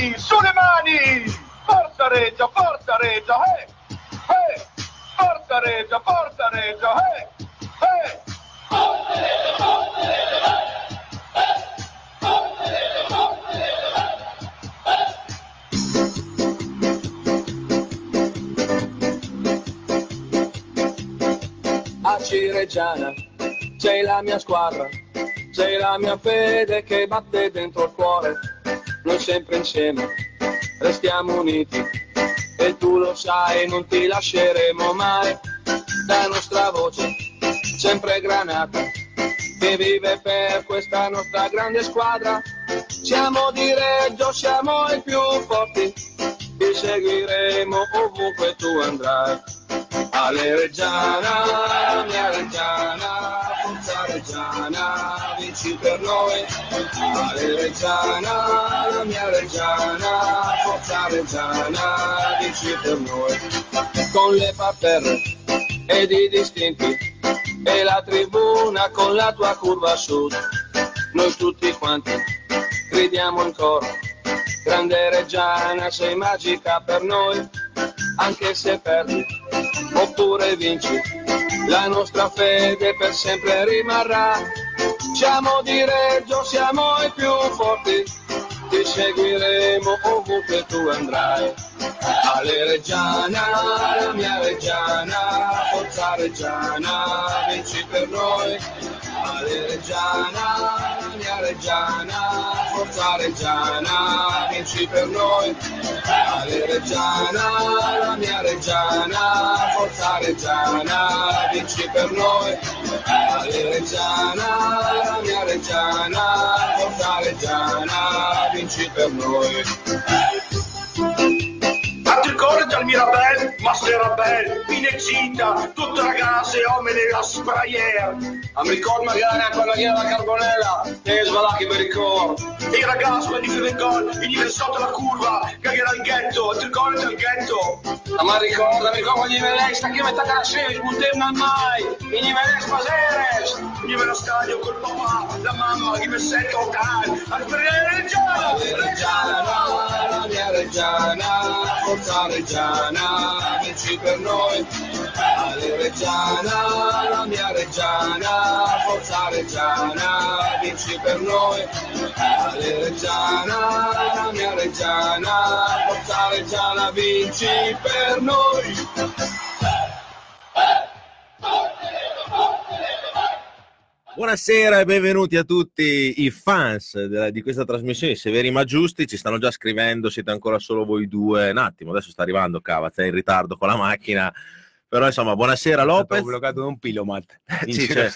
mani, sulle mani! Forza Regia, forza Regia, eh! Eh! Forza Regia, forza Regia, eh! Eh! Forza Regia, forza Regia, eh! Cireggiana sei la mia squadra, sei la mia fede che batte dentro il cuore, noi sempre insieme. Restiamo uniti e tu lo sai non ti lasceremo mai, la nostra voce sempre granata che vive per questa nostra grande squadra, siamo di Reggio, siamo i più forti, ti seguiremo ovunque tu andrai. Ale Reggiana, mia Reggiana, Reggiana, vinci per noi. Ale Reggiana, la mia Reggiana, forza Reggiana, vinci per noi. Con le parterre ed i distinti e la tribuna con la tua curva sud. Noi tutti quanti gridiamo in coro. Grande Reggiana, sei magica per noi, anche se perdi oppure vinci, la nostra fede per sempre rimarrà. Siamo di Reggio, siamo i più forti, ti seguiremo ovunque tu andrai. Ale Reggiana, la mia Reggiana, forza Reggiana, vinci per noi. Ale Reggiana, mia Reggiana, forza Reggiana, vinci per noi. Ale Reggiana, la mia Reggiana, forza Reggiana, vinci per noi. Ale Reggiana, la mia Reggiana, forza Reggiana, vinci per noi. Anticorre dal Mirabel, Masterabel, Pinecita, tutte ragazze, uomini a sprayer. A mi ricordo magari era la carbonella, e svalacchi mi ricordo. E i ragazzi, quelli che vengono, i livelli sotto la curva, cagherà il ghetto, anticorre dal ghetto. Ma mi ricordo, mi ricordo gli velei, sta che metà la sera, sbuttevano mai, e gli velei spaseres. Io ve lo stadio col papà, la mamma, che mi sento ottani, al Reggiana, Reggiana, la mia Reggiana, forza Reggiana, vinci per noi. Ale Reggiana, la mia Reggiana, forza Reggiana, vinci per noi. Ale Reggiana, la mia Reggiana, forza Reggiana, vinci per noi. Buonasera e benvenuti a tutti i fans della- di questa trasmissione, severi ma giusti, ci stanno già scrivendo, siete ancora solo voi due, un attimo, adesso sta arrivando Cavaz, è in ritardo con la macchina, però insomma, buonasera Ho Lopez, bloccato da un pilomat c'è-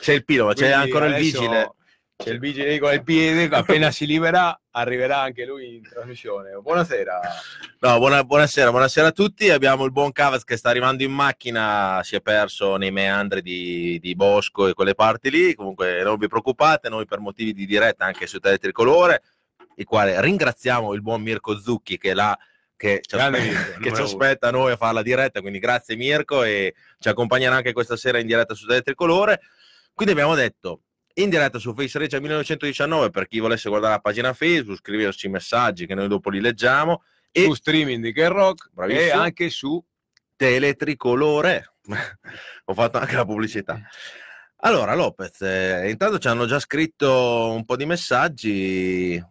c'è il pilo, ma c'è ancora il vigile, C'è il vigile con il piede, appena si libera arriverà anche lui in trasmissione. Buonasera. no, buona- buonasera, buonasera a tutti, abbiamo il buon Cavaz che sta arrivando in macchina, si è perso nei meandri di, di Bosco e quelle parti lì, comunque non vi preoccupate, noi per motivi di diretta anche su Tele Tricolore, il quale ringraziamo il buon Mirko Zucchi che là che ci, Grande aspe- Mirko, che ci aspetta noi a fare la diretta, quindi grazie Mirko e ci accompagnerà anche questa sera in diretta su Tele Tricolore. Quindi abbiamo detto in diretta su Face Regia 1919 per chi volesse guardare la pagina Facebook, scriverci messaggi che noi dopo li leggiamo e Su streaming di Ken Rock e Bravissimo. anche su Teletricolore. Ho fatto anche la pubblicità. Allora, Lopez, eh, intanto ci hanno già scritto un po' di messaggi.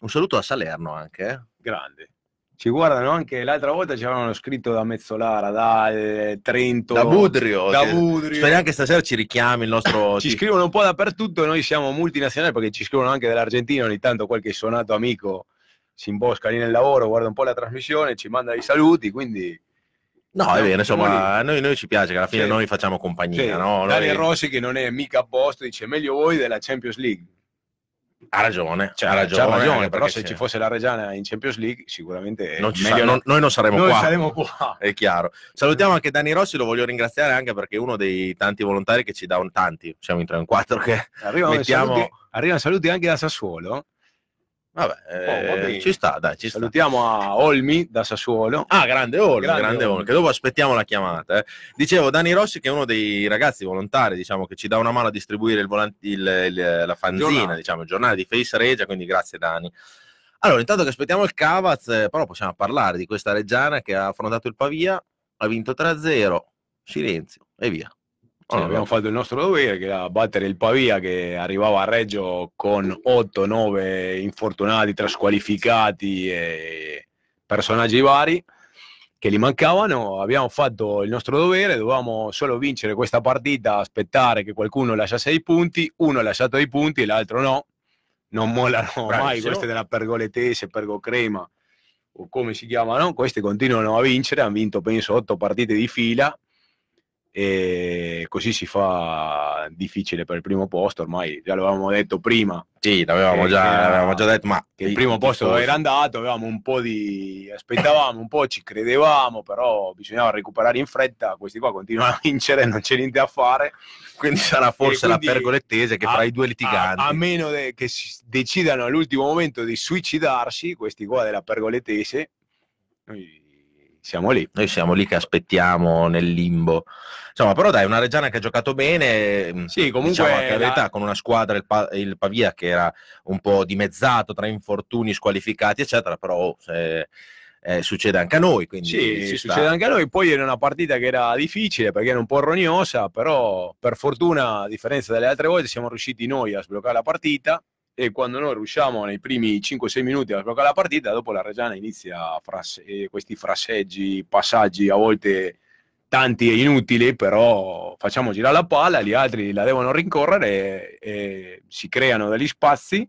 Un saluto a Salerno anche. eh. grande. Ci guardano anche l'altra volta ci avevano scritto da Mezzolara, da eh, Trento, Da Budrio. da Budrio. Speriamo che stasera ci richiami il nostro... Ci scrivono un po' dappertutto, noi siamo multinazionali perché ci scrivono anche dall'Argentina, ogni tanto qualche suonato amico si imbosca lì nel lavoro, guarda un po' la trasmissione, ci manda i saluti, quindi No, è vero, insomma, a noi, noi ci piace che alla fine Sì. noi facciamo compagnia, Sì, no? Noi- Rossi che non è mica a posto, dice meglio voi della Champions League. Ha ragione, Cioè, ha ragione. c'ha ragione, anche però se ci fosse la Reggiana in Champions League sicuramente Non ci sa- no- non- noi non saremo noi qua. saremo qua. È chiaro. Salutiamo anche Dani Rossi, lo voglio ringraziare anche perché è uno dei tanti volontari che ci dà un tanti, siamo in tre o in quattro che Arrivano, Mettiamo- saluti, arrivano saluti anche da Sassuolo. Vabbè, Oh, eh, va bene. ci sta, dai, ci sta. Salutiamo a Olmi da Sassuolo. Ah, grande Olmi, Grande grande, Olmi. Che dopo aspettiamo la chiamata. eh. Dicevo, Dani Rossi che è uno dei ragazzi volontari, diciamo, che ci dà una mano a distribuire il volan- il- il- la fanzina, Giornale. diciamo, il giornale di Face Regia, quindi grazie Dani. Allora, intanto che aspettiamo il Cavaz, eh, però possiamo parlare di questa Reggiana che ha affrontato il Pavia, ha vinto 3-0, silenzio e via. Sì, Oh, abbiamo fatto il nostro dovere, che era battere il Pavia che arrivava a Reggio con 8-9 infortunati, trasqualificati e personaggi vari che gli mancavano. Abbiamo fatto il nostro dovere, dovevamo solo vincere questa partita, aspettare che qualcuno lasciasse i punti, uno ha lasciato i punti e l'altro no. Non mollano mai Bravissimo. queste della Pergoletese, Pergocrema o come si chiamano, queste continuano a vincere, hanno vinto penso otto partite di fila e così si fa difficile per il primo posto, ormai già l'avevamo detto prima, Sì, l'avevamo già, l'avevamo già detto, ma che il primo posto dove era andato, avevamo un po' di aspettavamo, un po' ci credevamo, però bisognava recuperare in fretta, questi qua continuano a vincere, non c'è niente a fare. Quindi sarà forse E la quindi pergolettese che a- fra i due A, litiganti. a meno de- che decidano all'ultimo momento di suicidarsi, questi qua della pergoletese, noi siamo lì. Noi siamo lì che aspettiamo nel limbo. Insomma, però dai, una Reggiana che ha giocato bene. Sì, comunque diciamo la verità, con una squadra, il, Pa- il Pavia, che era un po' dimezzato tra infortuni, squalificati, eccetera, però oh, se- eh, succede anche a noi. Quindi Sì, succede anche a noi. Poi era una partita che era difficile perché era un po' rognosa, però per fortuna, a differenza delle altre volte, siamo riusciti noi a sbloccare la partita. E quando noi riusciamo nei primi 5-6 minuti a sbloccare la partita, dopo la Reggiana inizia a frasse- eh, questi frasseggi, passaggi a volte tanti e inutili, però facciamo girare la palla, gli altri la devono rincorrere e, e si creano degli spazi.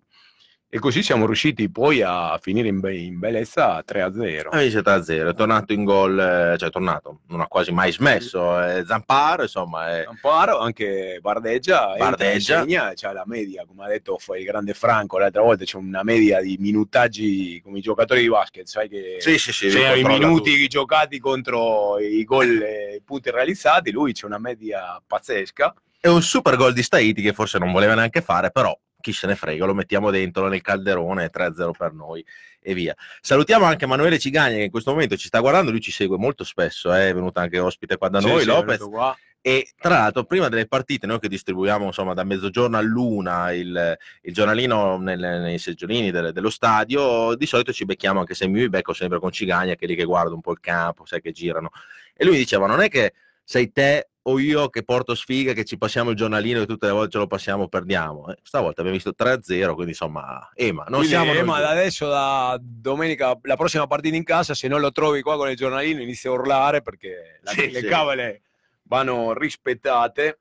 E così siamo riusciti poi a finire in, be- in bellezza 3-0. Ah, Vince 3-0, è tornato in gol, eh, cioè è tornato, non ha quasi mai smesso. eh, Zamparo, insomma, è- Amparo, anche Bardeggia, Bardeggia. segna, c'ha la media, come ha detto fu- il grande Franco l'altra volta, c'è una media di minutaggi come i giocatori di basket, sai che sì, sì, sì, i minuti tutto. giocati contro i gol i punti realizzati, lui c'è una media pazzesca. È un super gol di Staiti che forse non voleva neanche fare, però chi se ne frega, lo mettiamo dentro nel calderone, 3-0 per noi e via. Salutiamo anche Emanuele Cigagna che in questo momento ci sta guardando, lui ci segue molto spesso, eh, è venuto anche ospite qua da Sì, noi, sì, Lopez, e tra l'altro prima delle partite noi che distribuiamo insomma da mezzogiorno all'una il, il giornalino nel- nei seggiolini del- dello stadio, di solito ci becchiamo anche se mi becco sempre con Cigagna che è lì che guarda un po' il campo, sai che girano. E lui diceva non è che sei te o io che porto sfiga, che ci passiamo il giornalino e tutte le volte ce lo passiamo perdiamo. Eh, stavolta abbiamo visto 3-0, quindi insomma, Ema, non Quindi, siamo noi ma due. da adesso, da domenica, la prossima partita in casa, se non lo trovi qua con il giornalino, inizia a urlare perché la- Sì, le sì. cavole vanno rispettate.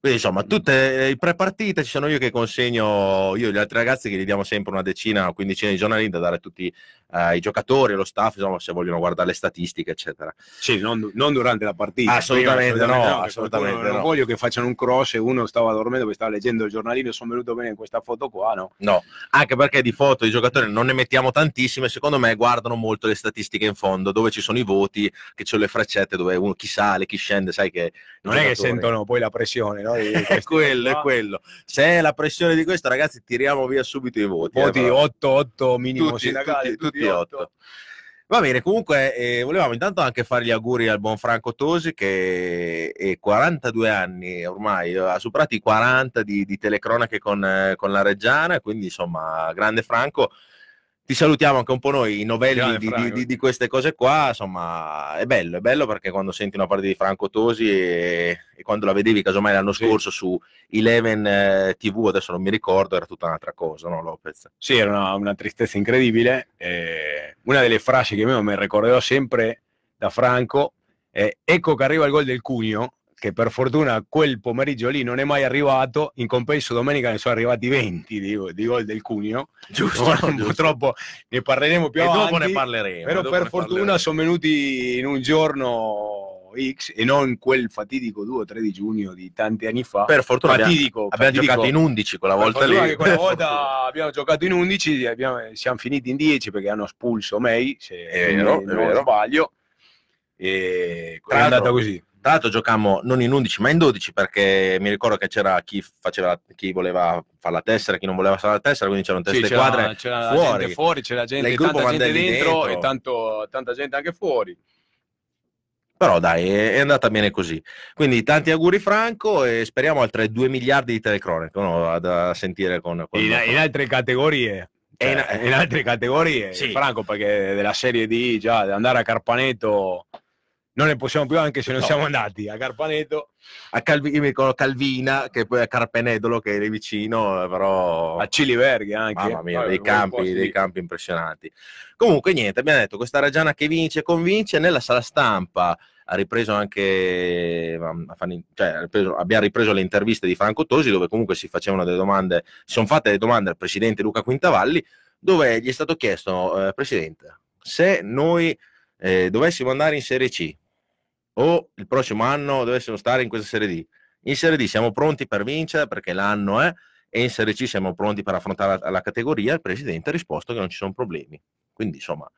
Quindi insomma, tutte le prepartite ci sono io che consegno, io e gli altri ragazzi che gli diamo sempre una decina o quindicina di giornalini da dare a tutti eh, i giocatori, allo staff, insomma, se vogliono guardare le statistiche, eccetera. Sì, non, non durante la partita. Assolutamente Prima, no, perché assolutamente Non no. voglio che facciano un cross e uno stava dormendo perché stava leggendo il giornalino. Sono venuto bene in questa foto qua, no? No, anche perché di foto di giocatori non ne mettiamo tantissime, secondo me guardano molto le statistiche in fondo, dove ci sono i voti, che ci sono le freccette, dove uno chi sale, chi scende, sai che... Non è che sentono poi la pressione, no? È quello, è quello. Se è la pressione di questo, ragazzi, tiriamo via subito i voti. eh, Voti però. 8-8 minimo tutti, sindacale. tutti, tutti otto. Va bene, comunque eh, volevamo intanto anche fare gli auguri al buon Franco Tosi che è 42 anni ormai, ha superato i 40 di, di telecronache con, eh, con la Reggiana, quindi insomma, grande Franco. Ti salutiamo anche un po' noi, i novelli di, di- di- queste cose qua, insomma, è bello, è bello perché quando senti una partita di Franco Tosi e, e quando la vedevi casomai l'anno Sì. scorso su Eleven eh, TV, adesso non mi ricordo, era tutta un'altra cosa, no Lopez? Sì, era una, una tristezza incredibile. Eh, una delle frasi che io mi ricorderò sempre da Franco è ecco che arriva il gol del Cugno, che per fortuna quel pomeriggio lì non è mai arrivato, in compenso domenica ne sono arrivati 20 di, di gol del Cugno. Giusto, Ora, giusto. purtroppo ne parleremo più e avanti. dopo ne parleremo. Però per fortuna parleremo. sono venuti in un giorno X e non quel fatidico 2 o 3 di giugno di tanti anni fa. per fortuna abbiamo, fatidico, abbiamo fatidico. giocato in 11 quella volta lì. che quella volta abbiamo giocato in 11, abbiamo- siamo finiti in 10 perché hanno espulso May, se È vero, non è vero. sbaglio. E è andata così. Tra l'altro giocammo non in 11 ma in 12 perché mi ricordo che c'era chi, faceva, chi voleva fare la tessera, chi non voleva fare la tessera, quindi c'erano teste Sì, c'era, quadre c'era fuori. gente fuori, c'era gente, tanta gente dentro, dentro. e tanto- tanta gente anche fuori. Però dai, è, andata bene così. Quindi tanti auguri Franco e speriamo altre 2 miliardi di telecronache no? da sentire con, con In, in altre categorie Cioè, in- in, altre categorie, Sì. Franco, perché della Serie D già andare a Carpaneto non ne possiamo più anche se non No. siamo andati a Carpaneto a Calvi- io mi ricordo Calvina, che poi è Carpenedolo, che è lì vicino, però... a Ciliberghi anche Mamma mia, Vabbè, dei campi, dei campi impressionanti. Comunque, niente, abbiamo detto questa Reggiana che vince, convince. Nella sala stampa ha ripreso anche, a cioè, abbiamo ripreso le interviste di Franco Tosi, dove comunque si facevano delle domande, si sono fatte delle domande al presidente Luca Quintavalli, dove gli è stato chiesto, eh, presidente, se noi eh, dovessimo andare in Serie C o il prossimo anno dovessimo stare in questa Serie D, in Serie D siamo pronti per vincere perché l'anno è e in Serie C siamo pronti per affrontare la, la categoria, il presidente ha risposto che non ci sono problemi. Quindi, insomma,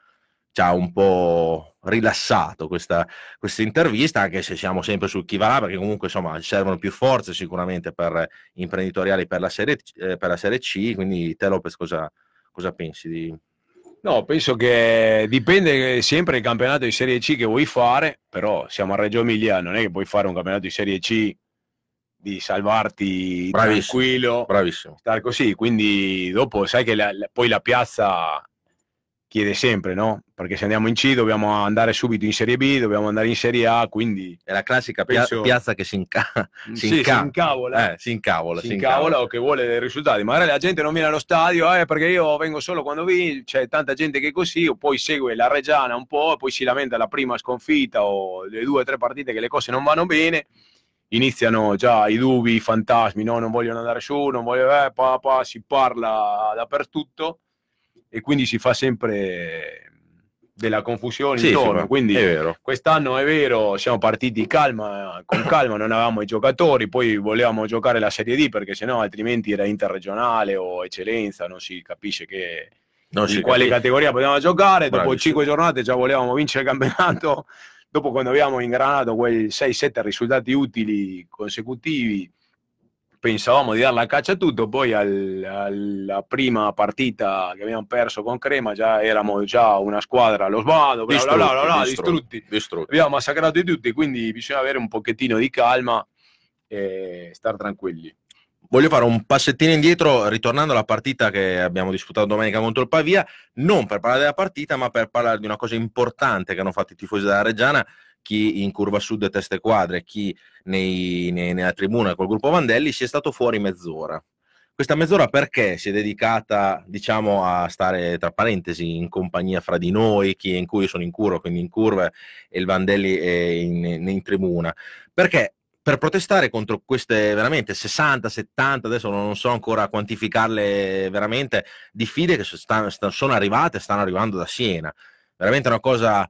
ci ha un po' rilassato questa, questa intervista, anche se siamo sempre sul chi va là, perché comunque, insomma, servono più forze sicuramente per imprenditoriali per la Serie, eh, per la serie C. Quindi, te Lopez, cosa, cosa pensi di... No, penso che dipende sempre dal campionato di Serie C che vuoi fare, però siamo a Reggio Emilia, non è che puoi fare un campionato di Serie C di salvarti Bravissimo. tranquillo, Bravissimo. stare così, quindi dopo sai che la- poi la piazza chiede sempre, no? Perché se andiamo in C dobbiamo andare subito in Serie B, dobbiamo andare in Serie A, quindi È la classica pia- Penso- piazza che si, inca- si sì, inca- si incavola. eh, si incavola. si si incavola o che vuole dei risultati. Magari la gente non viene allo stadio eh, perché io vengo solo quando vi c'è tanta gente che è così, o poi segue la Reggiana un po', e poi si lamenta la prima sconfitta o le due o tre partite che le cose non vanno bene. Iniziano già i dubbi, i fantasmi, no, non vogliono andare su, non voglio, eh, pa, pa, si parla dappertutto e quindi si fa sempre della confusione Sì, intorno. quindi è vero. Quest'anno è vero, siamo partiti calma, con calma, non avevamo i giocatori, poi volevamo giocare la Serie D perché sennò altrimenti era interregionale o eccellenza, non si capisce che, Non in quale capisce. categoria potevamo giocare. Dopo Bravissimo. cinque giornate già volevamo vincere il campionato. Dopo quando abbiamo ingranato quei 6-7 risultati utili consecutivi, pensavamo di dare la caccia a tutto, poi al- alla prima partita che abbiamo perso con Crema già eravamo già una squadra allo sbando, bla bla bla, bla, bla, distrutti distrutti. abbiamo massacrato tutti, quindi bisogna avere un pochettino di calma e stare tranquilli. Voglio fare un passettino indietro, ritornando alla partita che abbiamo disputato domenica contro il Pavia, non per parlare della partita, ma per parlare di una cosa importante che hanno fatto i tifosi della Reggiana, chi in curva sud teste quadre, chi nei- nei- nella tribuna col gruppo Vandelli, si è stato fuori mezz'ora. Questa mezz'ora perché si è dedicata, diciamo, a stare tra parentesi in compagnia fra di noi, chi in cui sono in curva, quindi in curva e il Vandelli è in, in tribuna. Perché per protestare contro queste veramente 60, 70, adesso non so ancora quantificarle veramente, diffide che sono arrivate, stanno arrivando da Siena. Veramente una cosa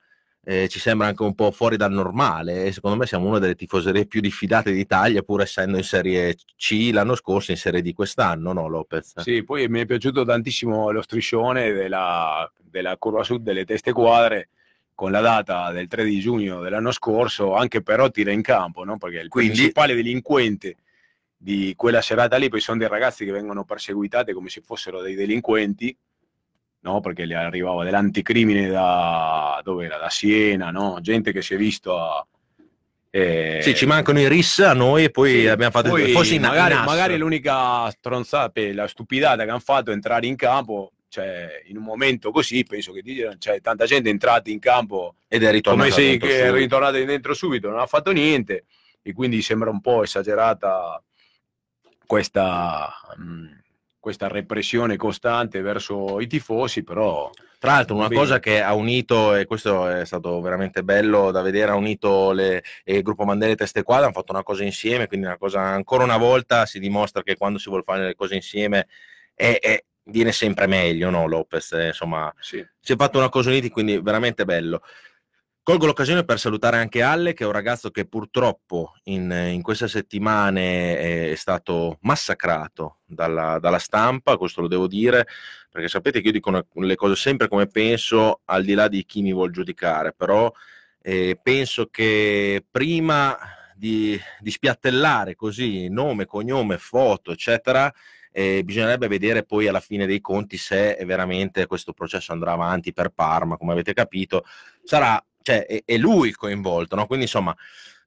eh, ci sembra anche un po' fuori dal normale e secondo me siamo una delle tifoserie più diffidate d'Italia pur essendo in Serie C l'anno scorso, in Serie D quest'anno, no Lopez? Sì, poi mi è piaciuto tantissimo lo striscione della, della curva sud delle teste quadre con la data del 3 di giugno dell'anno scorso, anche però tira in campo, no? perché il Quindi- principale delinquente di quella serata lì poi sono dei ragazzi che vengono perseguitati come se fossero dei delinquenti, no? perché gli arrivava dell'anticrimine da, dove era? da Siena, no? gente che si è visto a... eh, Sì, ci mancano i RIS a noi e poi sì, abbiamo fatto poi forse in magari, in magari l'unica stronzata, la stupidata che hanno fatto è entrare in campo, cioè in un momento così penso che dicono, cioè, tanta gente è entrata in campo ed è ritornato come se dentro che è ritornata dentro subito, non ha fatto niente e quindi sembra un po' esagerata questa, mh, questa repressione costante verso i tifosi, però Tra l'altro, una cosa che ha unito, e questo è stato veramente bello da vedere, ha unito le, il gruppo Mandela e Teste Quadra, hanno fatto una cosa insieme, quindi una cosa, ancora una volta si dimostra che quando si vuole fare le cose insieme è- è- viene sempre meglio, no Lopez? Eh, insomma, sì. si è fatto una cosa uniti, quindi veramente bello. Colgo l'occasione per salutare anche Alle, che è un ragazzo che purtroppo in, in queste settimane è stato massacrato dalla, dalla stampa, questo lo devo dire, perché sapete che io dico una- le cose sempre come penso, al di là di chi mi vuol giudicare, però eh, penso che prima di, di spiattellare così nome, cognome, foto, eccetera, eh, bisognerebbe vedere poi alla fine dei conti se veramente questo processo andrà avanti per Parma, come avete capito, sarà, cioè, è, è lui coinvolto, no? Quindi insomma,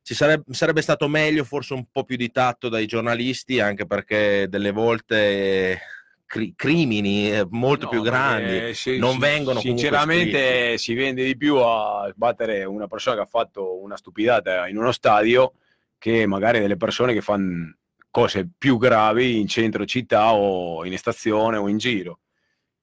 ci sarebbe, sarebbe stato meglio forse un po' più di tatto dai giornalisti, anche perché delle volte eh, cri- crimini eh, molto No, più grandi. perché si- non vengono Sinceramente si vende di più a sbattere una persona che ha fatto una stupidata in uno stadio che magari delle persone che fanno cose più gravi in centro città o in stazione o in giro.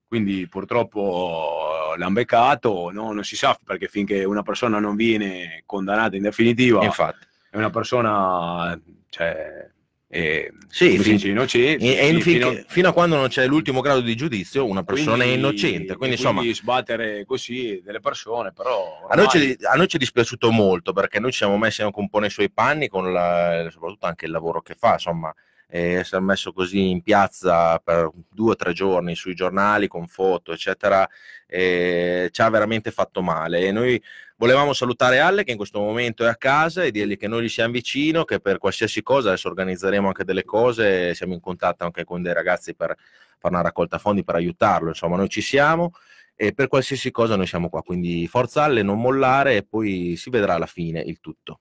Quindi purtroppo l'hanno beccato, no? non si sa perché finché una persona non viene condannata in definitiva Infatti. è una persona cioè, è, Sì, fin- dice, innocente. E- e fino- fino a quando non c'è l'ultimo grado di giudizio, una persona è quindi- innocente. Quindi, insomma, sbattere così delle persone, però a noi, ci, ormai- a noi ci è dispiaciuto molto perché noi ci siamo messi anche un po' nei suoi panni, con la- soprattutto anche il lavoro che fa. Insomma, eh, si messo così in piazza per due o tre giorni sui giornali con foto, eccetera. eh, ci ha veramente fatto male. E noi volevamo salutare Alle che in questo momento è a casa e dirgli che noi gli siamo vicino, che per qualsiasi cosa adesso organizzeremo anche delle cose, siamo in contatto anche con dei ragazzi per fare una raccolta fondi per aiutarlo, insomma noi ci siamo e per qualsiasi cosa noi siamo qua, quindi forza Alle, non mollare e poi si vedrà alla fine il tutto.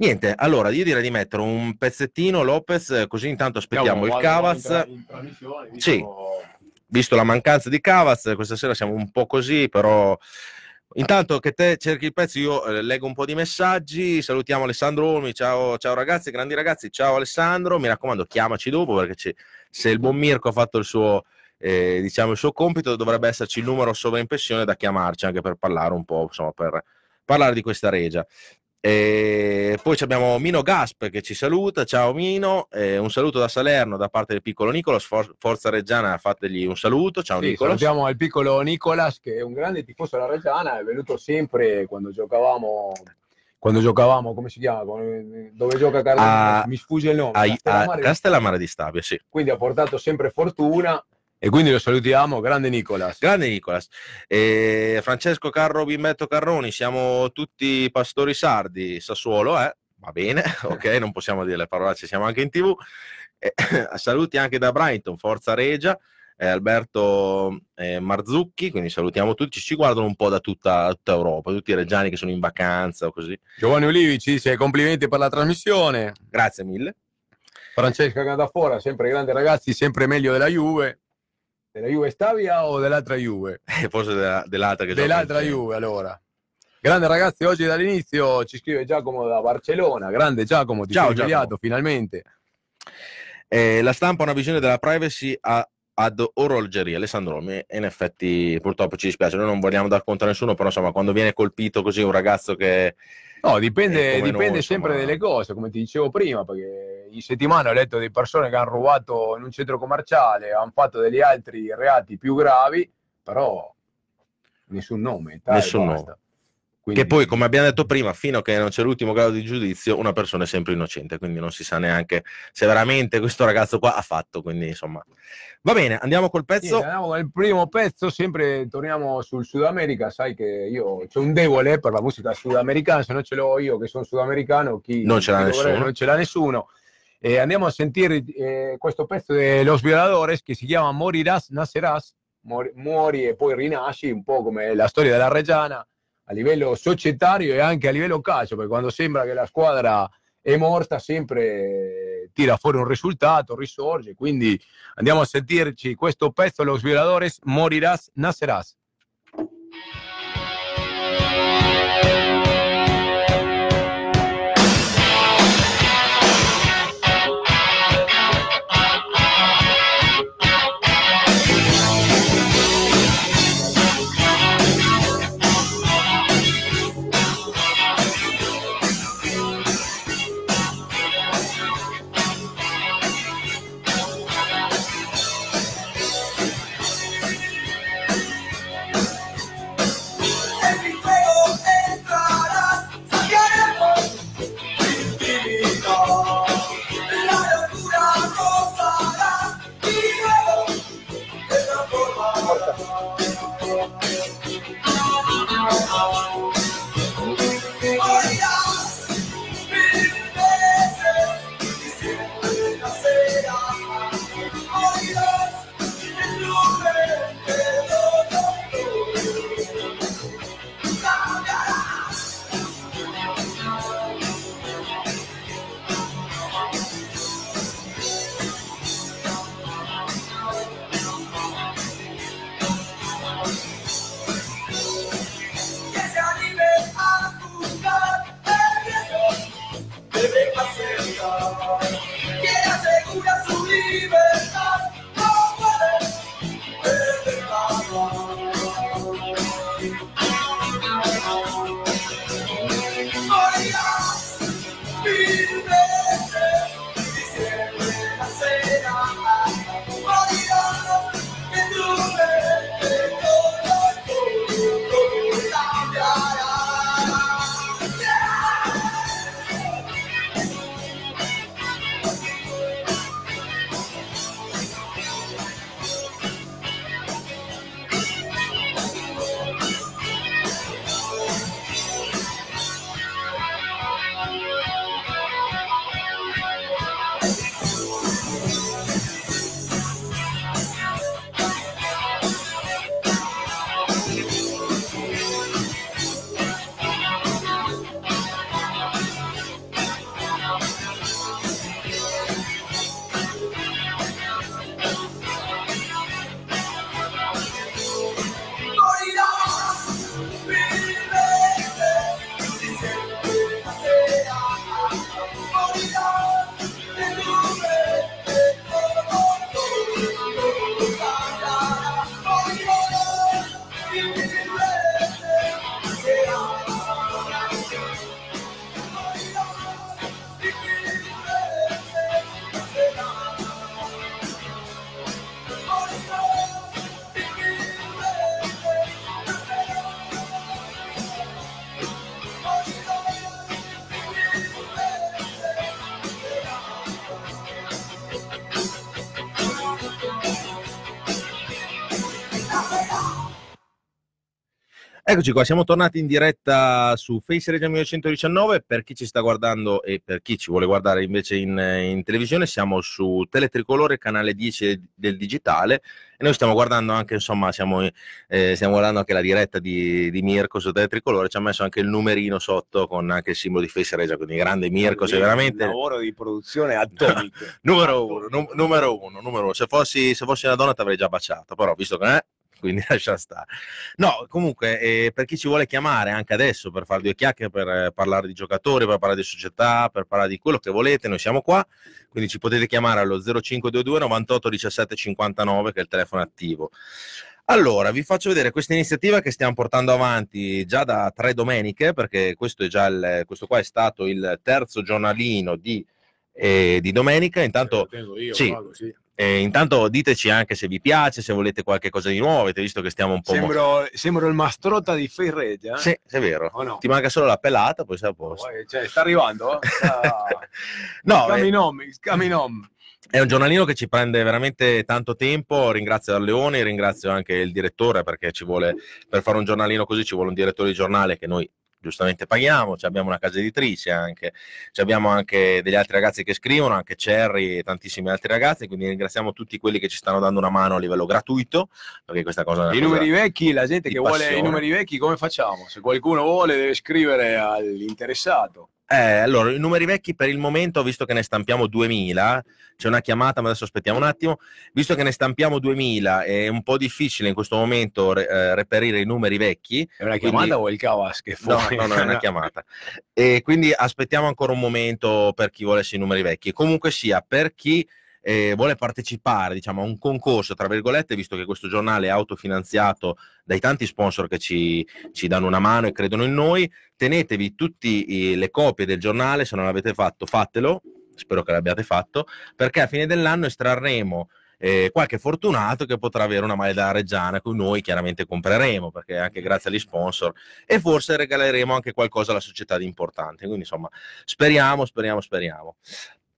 Niente, allora io direi di mettere un pezzettino Lopez, così intanto aspettiamo il Cavaz. Sì. visto- visto la mancanza di Cavaz, questa sera siamo un po' così, però intanto che te cerchi il pezzo io eh, leggo un po' di messaggi, salutiamo Alessandro Olmi, ciao, ciao ragazzi, grandi ragazzi, ciao Alessandro, mi raccomando chiamaci dopo perché ci- se il buon Mirko ha fatto il suo, eh, diciamo, il suo compito dovrebbe esserci il numero sovraimpressione da chiamarci anche per parlare un po', insomma, per parlare di questa regia. E poi abbiamo Mino Gasp che ci saluta, ciao Mino, e un saluto da Salerno da parte del piccolo Nicolas, For- Forza Reggiana, fategli un saluto, ciao Sì, Nicolas. salutiamo al piccolo Nicolas che è un grande tifoso della Reggiana, è venuto sempre quando giocavamo quando giocavamo, come si chiama? Dove gioca Carlo? A- Mi sfugge il nome. A, a Castellammare di Castellammare di Stabia, sì. quindi ha portato sempre fortuna e quindi lo salutiamo, grande Nicolas. Grande Nicolas. E Francesco Carro Bimbetto Carroni, siamo tutti pastori sardi, Sassuolo, eh? Va bene, ok, non possiamo dire le parolacce, siamo anche in tv. Eh, saluti anche da Brighton, Forza Regia, eh, Alberto eh, Marzucchi, quindi salutiamo tutti, ci guardano un po' da tutta, tutta Europa, tutti i reggiani che sono in vacanza o così. Giovanni Olivi ci dice complimenti per la trasmissione. Grazie mille. Francesca Candafora, sempre grande ragazzi, sempre meglio della Juve. Della Juve Stabia o dell'altra Juve? E forse della- dell'altra che Dell'altra. Juve, allora. Grande ragazzi, oggi dall'inizio ci scrive Giacomo da Barcellona. Grande Giacomo, ti Ciao, sei svegliato finalmente. Eh, la stampa ha una visione della privacy a- ad orologeria. Alessandro Romi, in effetti purtroppo ci dispiace, noi non vogliamo dar conto a nessuno, però insomma quando viene colpito così un ragazzo che... No, dipende, Eh, dipende noi, sempre insomma. delle cose, come ti dicevo prima, perché in settimana ho letto di persone che hanno rubato in un centro commerciale, hanno fatto degli altri reati più gravi, però nessun nome. Nessun basta. Che Quindi- poi, come abbiamo detto prima, fino a che non c'è l'ultimo grado di giudizio, una persona è sempre innocente, quindi non si sa neanche se veramente questo ragazzo qua ha fatto. Quindi, insomma, va bene, andiamo col pezzo. andiamo con il primo pezzo, sempre torniamo sul Sud America, sai che io c'ho un debole per la musica sudamericana, se non ce l'ho io che sono sudamericano, chi Non ce l'ha nessuno. Non ce l'ha nessuno. E andiamo a sentire eh, questo pezzo de Los Violadores che si chiama Morirás, Nacerás, muori e poi rinasci, un po' come la storia della Reggiana a livello societario e anche a livello calcio, perché quando sembra che la squadra è morta sempre tira fuori un risultato, risorge, quindi andiamo a sentirci questo pezzo Los Violadores, Morirás, Nacerás. Eccoci qua, siamo tornati in diretta su Face Regia 1919. Per chi ci sta guardando e per chi ci vuole guardare invece in, in televisione, siamo su Teletricolore, canale 10 del digitale. E noi stiamo guardando anche, insomma, siamo, eh, stiamo guardando anche la diretta di, di Mirko su Teletricolore. Ci ha messo anche il numerino sotto con anche il simbolo di Face Regia. Quindi grande Mirko, sei veramente. Un lavoro di produzione atomico. numero uno, num- numero uno, numero uno. Se fossi, se fossi una donna ti avrei già baciato, però visto che è quindi lascia stare. No, comunque, eh, per chi ci vuole chiamare anche adesso per fare due chiacchiere, per eh, parlare di giocatori, per parlare di società, per parlare di quello che volete, noi siamo qua, quindi ci potete chiamare allo 0522 98 17 59 che è il telefono attivo. Allora, vi faccio vedere questa iniziativa che stiamo portando avanti già da tre domeniche, perché questo, è già il, questo qua è stato il terzo giornalino di, eh, di domenica. Intanto, io, sì, Paolo, sì. Eh, intanto diteci anche se vi piace, se volete qualche cosa di nuovo, avete visto che stiamo un po'... Sembro, sembro il mastrotta di Face Regia. eh? Sì, è vero. O no? Ti manca solo la pelata, poi sei a posto. Poi, cioè, sta arrivando? Sta... No, eh, home, it's coming home. È un giornalino che ci prende veramente tanto tempo. Ringrazio Leone, ringrazio anche il direttore perché ci vuole, per fare un giornalino così ci vuole un direttore di giornale che noi giustamente paghiamo, ci abbiamo una casa editrice anche, ci abbiamo anche degli altri ragazzi che scrivono, anche Cerri e tantissimi altri ragazzi, quindi ringraziamo tutti quelli che ci stanno dando una mano a livello gratuito, perché questa cosa I numeri vecchi, la gente che vuole passione. i numeri vecchi, come facciamo? Se qualcuno vuole, deve scrivere all'interessato. Eh, allora, i numeri vecchi per il momento, visto che ne stampiamo 2000, c'è una chiamata, ma adesso aspettiamo un attimo. Visto che ne stampiamo 2000, è un po' difficile in questo momento re- eh, reperire i numeri vecchi. È una Quindi- chiamata o il Cavas che No, fuori? no, no, è una chiamata. E quindi aspettiamo ancora un momento per chi volesse i numeri vecchi. Comunque sia, per chi eh, vuole partecipare diciamo, a un concorso, tra virgolette, visto che questo giornale è autofinanziato dai tanti sponsor che ci, ci danno una mano e credono in noi, tenetevi tutte le copie del giornale, se non l'avete fatto fatelo, spero che l'abbiate fatto, perché a fine dell'anno estrarremo eh, qualche fortunato che potrà avere una maglia da Reggiana, cui noi chiaramente compreremo, perché anche grazie agli sponsor, e forse regaleremo anche qualcosa alla società di importante. Quindi insomma, speriamo, speriamo, speriamo.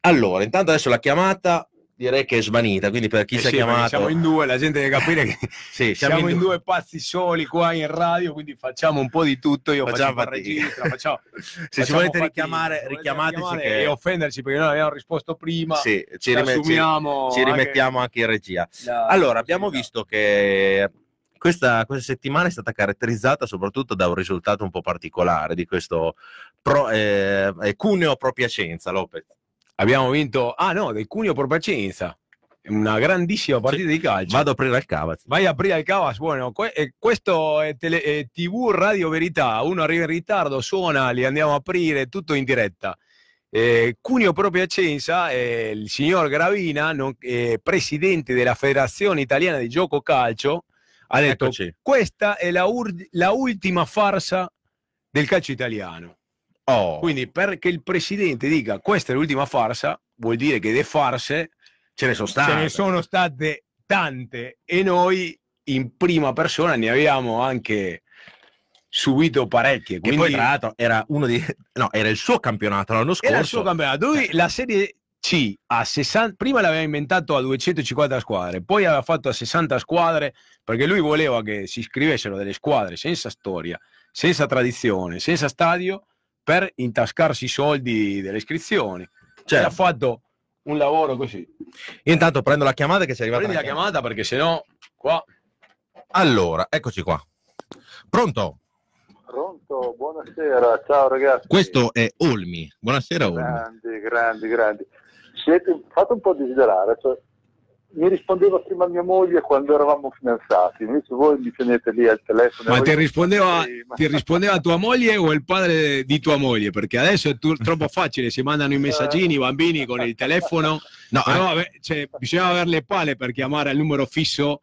Allora, intanto adesso la chiamata direi che è svanita, quindi per chi Eh si è sì, chiamato... Siamo in due, la gente deve capire che Sì, siamo, in due pazzi soli qua in radio, quindi facciamo un po' di tutto. Io Facciamo fatica. regista, facciamo, Se ci facciamo volete fatica. richiamare, richiamateci che... e offenderci perché noi abbiamo risposto prima. Sì, ci, ci rime- ci- ci anche rimettiamo anche in regia. la Allora, abbiamo visto che questa, questa settimana è stata caratterizzata soprattutto da un risultato un po' particolare di questo pro, eh, eh, Cuneo Pro Piacenza, Lopez. Abbiamo vinto, ah no, del Cuneo per Pacienza, una grandissima partita di calcio. Vado a aprire il Cavaz. Vai a aprire il Cavas, bueno, que- eh, questo è, tele- è TV Radio Verità, uno arriva in ritardo, suona, li andiamo a aprire, tutto in diretta. Eh, Cuneo Pro Piacenza, eh, il signor Gravina, non- eh, presidente della Federazione Italiana di Gioco Calcio, ha detto Eccoci. questa è la, ur- la ultima farsa del calcio italiano. Oh, Quindi perché il presidente dica questa è l'ultima farsa, vuol dire che le farse ce ne sono ce state. ne sono state tante e noi in prima persona ne abbiamo anche subito parecchie. Che Quindi poi tra l'altro era uno di... No, era il suo campionato l'anno scorso. era il suo campionato. Lui la Serie C a 60, prima l'aveva inventato a 250 squadre, poi aveva fatto a 60 squadre perché lui voleva che si iscrivessero delle squadre senza storia, senza tradizione, senza stadio per intascarsi i soldi delle iscrizioni. Cioè, Certo. ha fatto un lavoro così. Io intanto prendo la chiamata che ci è arrivata. Prendi la chiamata perché sennò qua Allora, eccoci qua. Pronto? Pronto, buonasera, ciao ragazzi. Questo è Olmi. Buonasera Olmi. Grandi, grandi, grandi. Siete fate un po' desiderare. Cioè, mi rispondeva prima mia moglie quando eravamo fidanzati, invece voi mi tenete lì al telefono. Ma ti rispondeva, ti rispondeva tua moglie o il padre di tua moglie? Perché adesso è tu- troppo facile, si mandano i messaggini i bambini con il telefono, No, però cioè, bisogna avere le palle per chiamare al numero fisso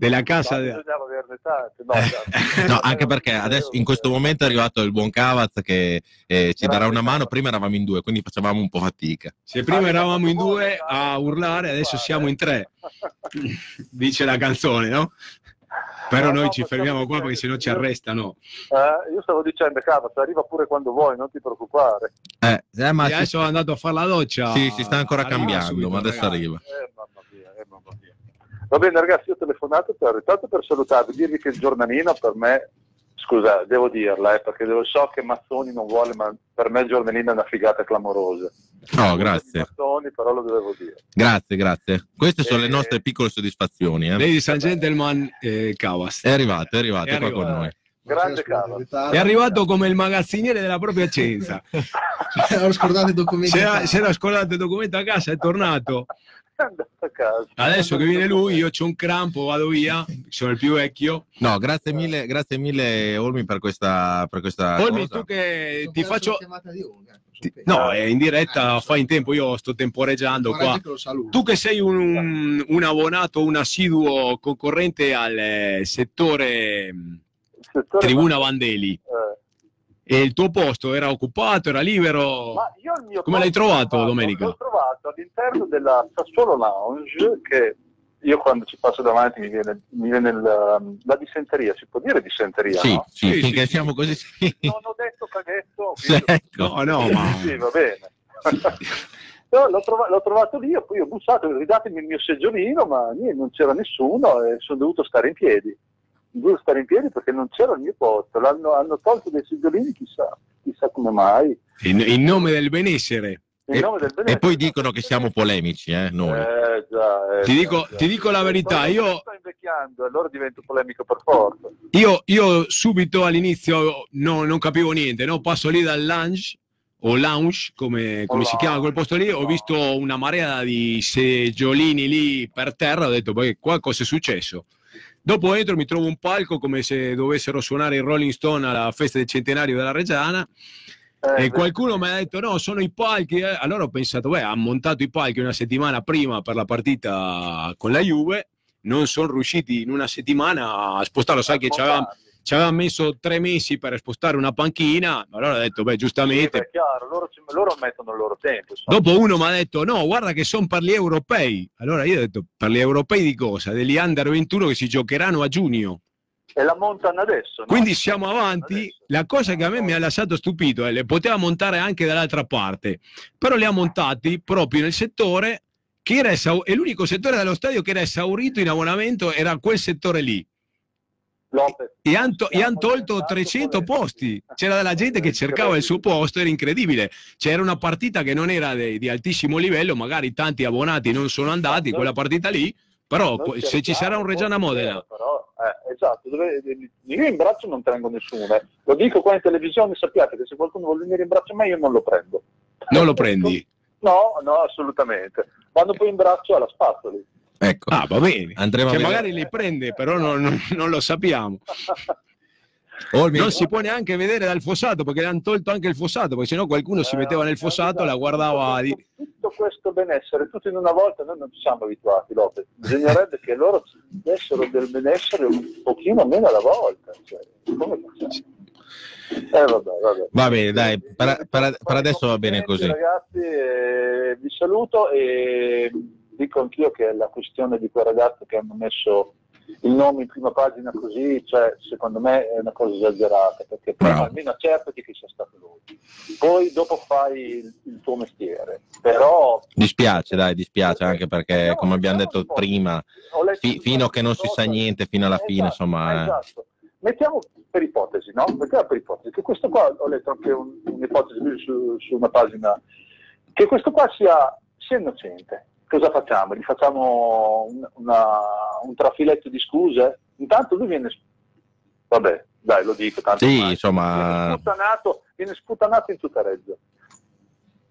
della casa. No, bisognava averne tante, no, Eh, no, anche perché adesso in questo momento è arrivato il buon Cavaz che eh, ci darà una mano. Prima eravamo in due, quindi facevamo un po' fatica. Se prima eravamo in due a urlare, adesso siamo in tre, dice la canzone, no? Però No, noi no, ci fermiamo qua perché se no ci arrestano. Eh, io stavo dicendo, Cavaz, arriva pure quando vuoi, non ti preoccupare. Eh, eh, ma E si, adesso è andato a fare la doccia. sì, si sta ancora Arriva cambiando, subito, ma adesso ragazzi. arriva. Eh, mamma mia, eh, mamma mia. Va bene ragazzi, io ho telefonato per, intanto per salutarvi, dirvi che il giornalino per me Scusa, devo dirla, eh, perché so che Mazzoni non vuole, ma per me Giornalina è una figata clamorosa. No, grazie. Mazzoni, però lo dovevo dire. Grazie, grazie. Queste sono le Eh, nostre piccole soddisfazioni. eh. Ladies and gentlemen, eh, Cavas. È arrivato, è arrivato, È è qua con arrivato. noi. Grande. È arrivato come il magazziniere della propria Cenza. Ho scordato i documenti. Si era, si era scordato il documento a casa, è tornato. Andato a casa. Adesso che viene lui, io c'ho un crampo, vado via, sono il più vecchio. No, grazie mille, grazie mille Olmi per questa, per questa Olmi, cosa. tu che Ho ti faccio... ti-. No, è in diretta, Eh, fai in tempo, io sto temporeggiando qua. Tu che sei un, un abbonato, un assiduo concorrente al settore Settore- Tribuna Vandelli, Eh, e il tuo posto era occupato, era libero? ma io il mio Come l'hai posto l'ho trovato, trovato- Domenica? L'ho trovato all'interno della Sassuolo Lounge che io quando ci passo davanti mi viene, mi viene il, um, la dissenteria, si può dire dissenteria, Sì, no? sì, Sì, finché sì, siamo così. sì. Non ho detto caghetto, Sì, ecco. No, no, ma... sì, va bene. No, l'ho, trova- l'ho trovato lì, e poi ho bussato, ridatemi il mio seggiolino, ma niente, non c'era nessuno e sono dovuto stare in piedi. Dovuto stare in piedi perché non c'era il mio posto, L'hanno, hanno tolto dei seggiolini, chissà, chissà come mai. In, in nome del benessere. E- E poi dicono che siamo polemici, eh, noi. Eh, già, eh, Ti dico- ti dico la verità, io- Sto invecchiando, allora divento polemico per forza. Io, io subito all'inizio no, non capivo niente, no? passo lì dal lounge o lounge, come, come si chiama quel posto lì, ho visto una marea di seggiolini lì per terra, ho detto, poi qua cosa è successo? Dopo entro mi trovo un palco come se dovessero suonare i Rolling Stone alla festa del centenario della Reggiana Eh, e qualcuno mi ha detto no, sono i palchi. eh. Allora ho pensato, beh, ha montato i palchi una settimana prima per la partita con la Juve, non sono riusciti in una settimana a spostarlo, sai che ci avevamo ci aveva messo tre mesi per spostare una panchina, allora ho detto, beh, Sì, giustamente. è chiaro, loro, loro mettono il loro tempo. insomma. Dopo uno mi ha detto, no, guarda che sono per gli europei. Allora io ho detto, per gli europei di cosa? Degli under 21 che si giocheranno a giugno. E la montano adesso. no? Quindi siamo avanti. Adesso. La cosa che a me mi ha lasciato stupito è le poteva montare anche dall'altra parte, però li ha montati proprio nel settore che era esau- e l'unico settore dello stadio che era esaurito in abbonamento era quel settore lì. Lopez. E hanno han tolto diventando 300 polemici. posti. C'era della gente che cercava il suo posto, era incredibile. C'era una partita che non era de- di altissimo livello, magari tanti abbonati non sono andati quella partita lì, però se ci sarà un Reggiana Modena, Però, eh, esatto, dove, io in braccio non tengo nessuno. eh. Lo dico qua in televisione, sappiate che se qualcuno vuole venire in braccio a me io non lo prendo. non lo prendi. No, no, assolutamente. Vanno poi in braccio alla spazzola. Ecco, Ah, va bene. andremo Che vedere. magari li prende, però non, non- non lo sappiamo. Olmi, Non si può neanche vedere dal fossato perché le hanno tolto anche il fossato, perché sennò qualuno si metteva nel fossato, la guardava di... Tutto, tutto questo benessere, tutto in una volta, noi non ci siamo abituati, Lopez. Bisognerebbe che loro dessero del benessere un pochino meno alla volta. Cioè, come facciamo? Eh, vabbè, vabbè. Va bene, dai, per, per- per adesso va bene così. Ragazzi, eh, vi saluto e dico anch'io che la questione di quel ragazzo che hanno messo il nome in prima pagina così, cioè, secondo me è una cosa esagerata, perché prima almeno accertati che sia stato lui. Poi dopo fai il, il tuo mestiere. Però Dispiace, dai, dispiace anche perché, No, come abbiamo detto prima, fi- fino a che non si sa niente, fino alla fine, Esatto, insomma, eh. esatto. Mettiamo per ipotesi, no? Mettiamo per ipotesi, che questo qua, ho letto anche un- un'ipotesi su, su una pagina, che questo qua sia, sia innocente. Cosa facciamo? Gli facciamo un, una- un trafiletto di scuse? Intanto lui viene... Vabbè, dai, lo dico. Tanto Sì, insomma- Viene sputanato, viene sputanato in tutta Reggio.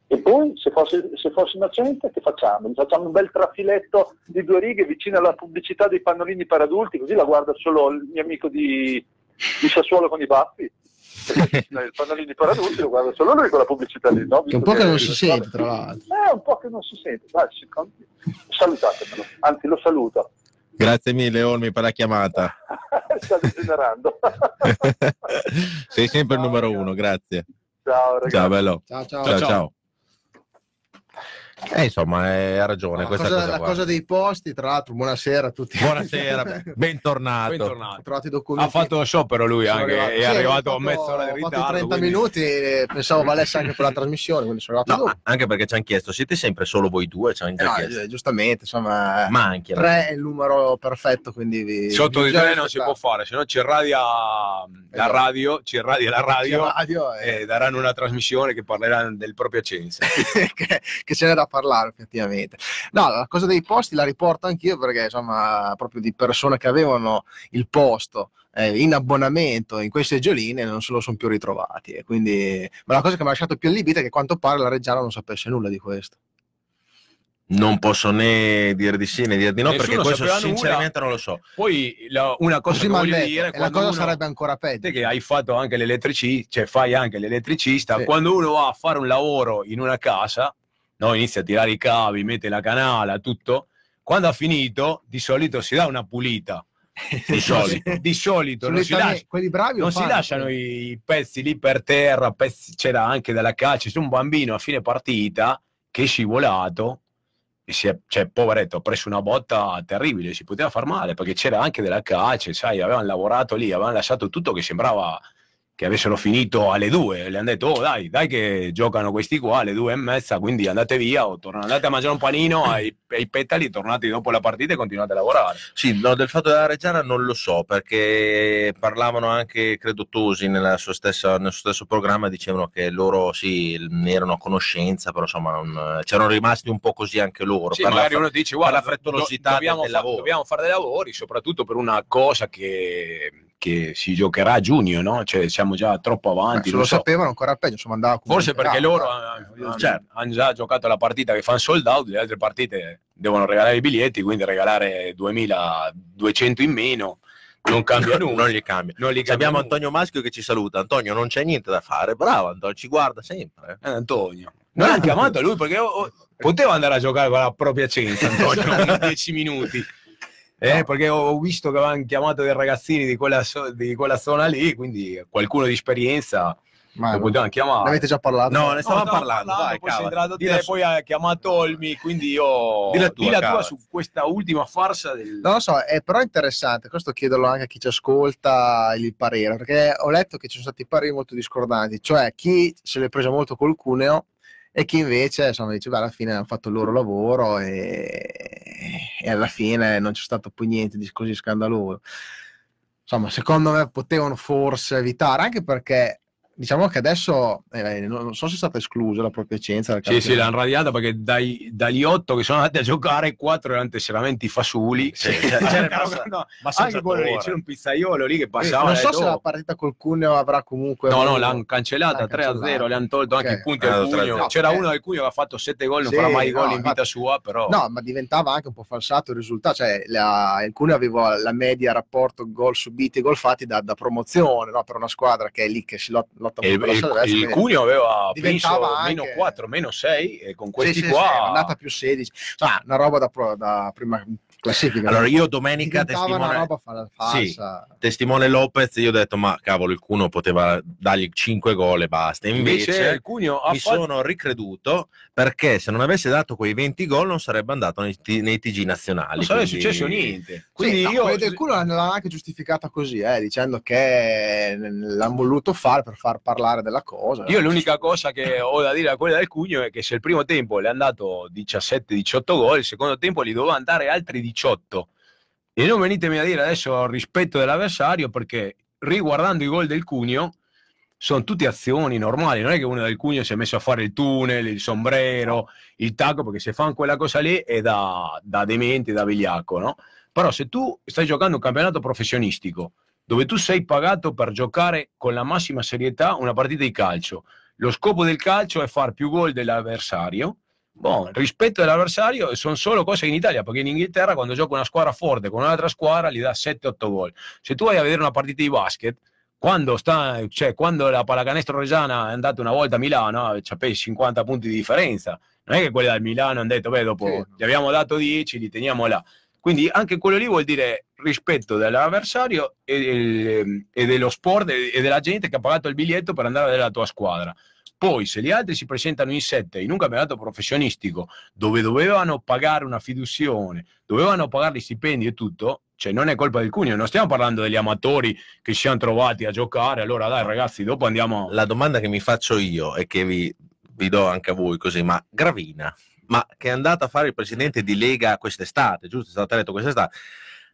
E poi, se fosse, se fosse innocente, che facciamo? Gli facciamo un bel trafiletto di due righe vicino alla pubblicità dei pannolini per adulti, così la guarda solo il mio amico di, di Sassuolo con i baffi. Il pannolini per adulti lo guarda solo lui con la pubblicità lì, no? Che un po' che non si sente, tra l'altro. Eh, un po' che non si sente. Dai, secondo- Salutatemelo, anzi lo saluto. Grazie mille Olmi per la chiamata. Sta degenerando. Sei sempre il numero uno, grazie. Ciao ragazzi. Ciao, bello. Ciao, ciao. Ciao, ciao. Eh, insomma, eh, ha ragione. la questa cosa, cosa la qua. cosa dei posti, tra l'altro, buonasera a tutti. Buonasera, bentornato. Bentornato. Ha fatto lo sciopero lui Sono anche, arrivato- è sì, arrivato a mezz'ora di fatto- ho ritardo. fatto 30 quindi- minuti e pensavo valesse anche per la trasmissione, quindi sono arrivato No, anche perché ci hanno chiesto, siete sempre solo voi due? Ci hanno Eh già no, chiesto. eh, giustamente, insomma, Manchi. alla tre è il numero perfetto, quindi vi, Sotto di tre non si può fare, se no ci irradia la Esatto. radio, ci irradia la radio radio e- daranno una trasmissione che parlerà del proprio Cenza. che, che ce n'è da parlare effettivamente. No, la cosa dei posti la riporto anch'io perché insomma proprio di persone che avevano il posto eh, in abbonamento in quei seggioline non se lo sono più ritrovati e quindi ma la cosa che mi ha lasciato più allibita è che a quanto pare la Reggiana non sapesse nulla di questo. Non posso né dire di sì né dire di no, Nessuno perché questo sapeva nulla. sinceramente non lo so. Poi la- una cosa Così che dire e la cosa uno- sarebbe ancora peggio. te che hai fatto anche l'elettricista, cioè fai anche l'elettricista, Sì. quando uno va a fare un lavoro in una casa, no, inizia a tirare i cavi, mette la canala, tutto, quando ha finito, di solito si dà una pulita. Di solito, di solito non si, lascia- non si lasciano i pezzi lì per terra, pezzi- c'era anche della calcio, c'è un bambino a fine partita che è scivolato e si è, cioè, poveretto, ha preso una botta terribile, si poteva far male perché c'era anche della calcio, sai, avevano lavorato lì, avevano lasciato tutto che sembrava che avessero finito alle due, le hanno detto, oh dai, dai che giocano questi qua alle due e mezza, quindi andate via o tornate, andate a mangiare un panino ai, ai petali, tornate dopo la partita e continuate a lavorare. Sì, no, del fatto della Reggiana non lo so, perché parlavano anche, credo, Tosi nella sua stessa- nel suo stesso programma, dicevano che loro sì, erano a conoscenza, però insomma non- c'erano rimasti un po' così anche loro. Sì, per la magari fa- uno dice, per la guarda, frettolosità do- dobbiamo, del fa- lavoro. dobbiamo fare dei lavori, soprattutto per una cosa che, che si giocherà a giugno, no? Cioè siamo già troppo avanti. se non lo so. sapevano ancora peggio, insomma andava Forse perché loro eh, hanno, certo. hanno già giocato la partita che fanno sold out, le altre partite devono regalare i biglietti, quindi regalare 2200 in meno non cambia nulla. non gli cambia. Non li Ci abbiamo cambia Antonio Maschio che ci saluta. Antonio, non c'è niente da fare. Bravo, Antonio, ci guarda sempre. nulla. Eh, Antonio. Non l'hanno chiamato lui perché oh, oh, poteva andare a giocare con la propria Cenza, Antonio, in 10 minuti. Eh, No. perché ho visto che avevano chiamato dei ragazzini di quella, so- di quella zona lì, quindi qualcuno di esperienza Ma lo ne potevano chiamare. avete già parlato? No, ne No, stavamo stavo parlando. Poi sei cava. entrato te, su- poi ha chiamato Olmi, quindi io... Dilla tua, Dilla tua su questa ultima farsa del... Non lo so, è però interessante, questo chiederlo anche a chi ci ascolta il parere, perché ho letto che ci sono stati pareri molto discordanti, cioè chi se l'è presa molto col cuneo e chi invece insomma, dice, alla fine hanno fatto il loro lavoro e, e alla fine non c'è stato poi niente di così scandaloso. Insomma, secondo me potevano forse evitare, anche perché diciamo che adesso eh, non non so se è stata esclusa la propria dal Sì, sì, l'hanno radiata perché dai- dagli otto che sono andati a giocare, quattro erano tesseramenti fasuli. Sì, c'è- c'è Però, rimasta- no, ma anche quello lì, dolore. c'era un pizzaiolo lì che passava. non so se la partita col Cuneo avrà comunque No, no, l'hanno cancellata L'hanno 3 a 0, cancellata. le hanno tolto anche Ok. i punti al 3 a Cugno. 0. C'era uno del Cugno che ha fatto 7 gol, non Sì, farà mai gol in vita sua, però... No, ma diventava anche un po' falsato il risultato, cioè la, il Cuneo aveva la media rapporto gol subiti e gol fatti da, da promozione, no? per una squadra che è lì che si lot- lotta E il, il- Cugno aveva penso, anche- meno 4, meno 6 e con Sì, questi sì, sì, qua è andata più 16, Insomma, una roba da, da prima classifica. Allora, io domenica testimone, falsa. testimone Lopez, io ho detto, ma cavolo, il Cuno poteva dargli 5 gol e basta. invece, Invece, il Cugno ha mi fatto sono ricreduto perché se non avesse dato quei 20 gol non sarebbe andato nei, nei TG nazionali. non sarebbe quindi- successo niente. Quindi no, io quelli del culo l'hanno anche giustificata così, eh, dicendo che l'hanno voluto fare per far parlare della cosa. Io l'unica cosa che ho da dire a quella del Cugno è che se il primo tempo le hanno dato 17-18 gol, il secondo tempo gli doveva andare altri 18. E non venitemi a dire adesso rispetto dell'avversario perché riguardando i gol del Cugno sono tutte azioni normali, non è che uno del Cugno si è messo a fare il tunnel, il sombrero, il tacco, perché se fanno quella cosa lì è da, da demente, da vigliacco, no? Però se tu stai giocando un campionato professionistico dove tu sei pagato per giocare con la massima serietà una partita di calcio, lo scopo del calcio è far più gol dell'avversario. Boh, rispetto dell'avversario sono solo cose in Italia, perché in Inghilterra quando gioca una squadra forte con un'altra squadra gli dà 7-8 gol. Se tu vai a vedere una partita di basket, quando, sta, cioè, quando la pallacanestro Reggiana è andata una volta a Milano, c'avevi 50 punti di differenza. Non è che quelli dal Milano hanno detto, beh, dopo Sì. gli abbiamo dato 10, li teniamo là. Quindi anche quello lì vuol dire rispetto dell'avversario e, e dello sport e e della gente che ha pagato il biglietto per andare a vedere la tua squadra. Poi, se gli altri si presentano in sette in un campionato professionistico dove dovevano pagare una fiduzione, dovevano pagare gli stipendi e tutto, cioè non è colpa del Cuneo, non stiamo parlando degli amatori che si sono trovati a giocare, allora dai ragazzi, dopo andiamo... La domanda che mi faccio io e che vi, vi do anche a voi così, ma Gravina, ma che è andato a fare il presidente di Lega quest'estate, giusto? È stato eletto quest'estate.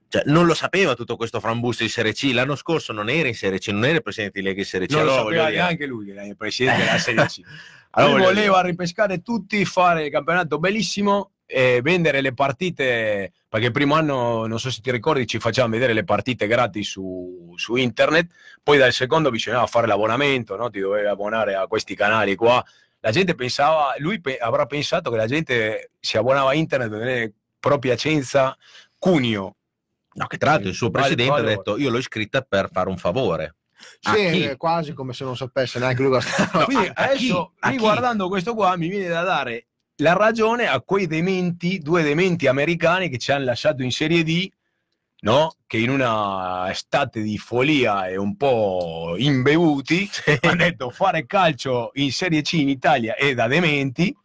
Cioè, non lo sapeva tutto questo frambusto di Serie C. L'anno scorso non era in Serie C, non era il presidente di Lega in Serie C. Non lo Allora, sapeva voglio dire- neanche lui era il presidente della Serie C. Allora, Lui voleva ripescare tutti, fare il campionato bellissimo e vendere le partite, perché il primo anno, non so se ti ricordi, ci facevano vedere le partite gratis su, su internet, poi dal secondo bisognava fare l'abbonamento, no? ti dovevi abbonare a questi canali qua. La gente pensava, lui pe- avrà pensato che la gente si abbonava a internet per vedere Pro Piacenza Cuneo. No, che tra l'altro il suo presidente ha detto io l'ho iscritta per fare un favore. A Sì, chi? quasi come se non sapesse neanche lui cosa stava. Quindi a- adesso, chi? A chi? riguardando questo qua, mi viene da dare la ragione a quei dementi, due dementi americani che ci hanno lasciato in Serie D, no? che in una estate di follia e un po' imbevuti hanno detto fare calcio in Serie C in Italia è da dementi,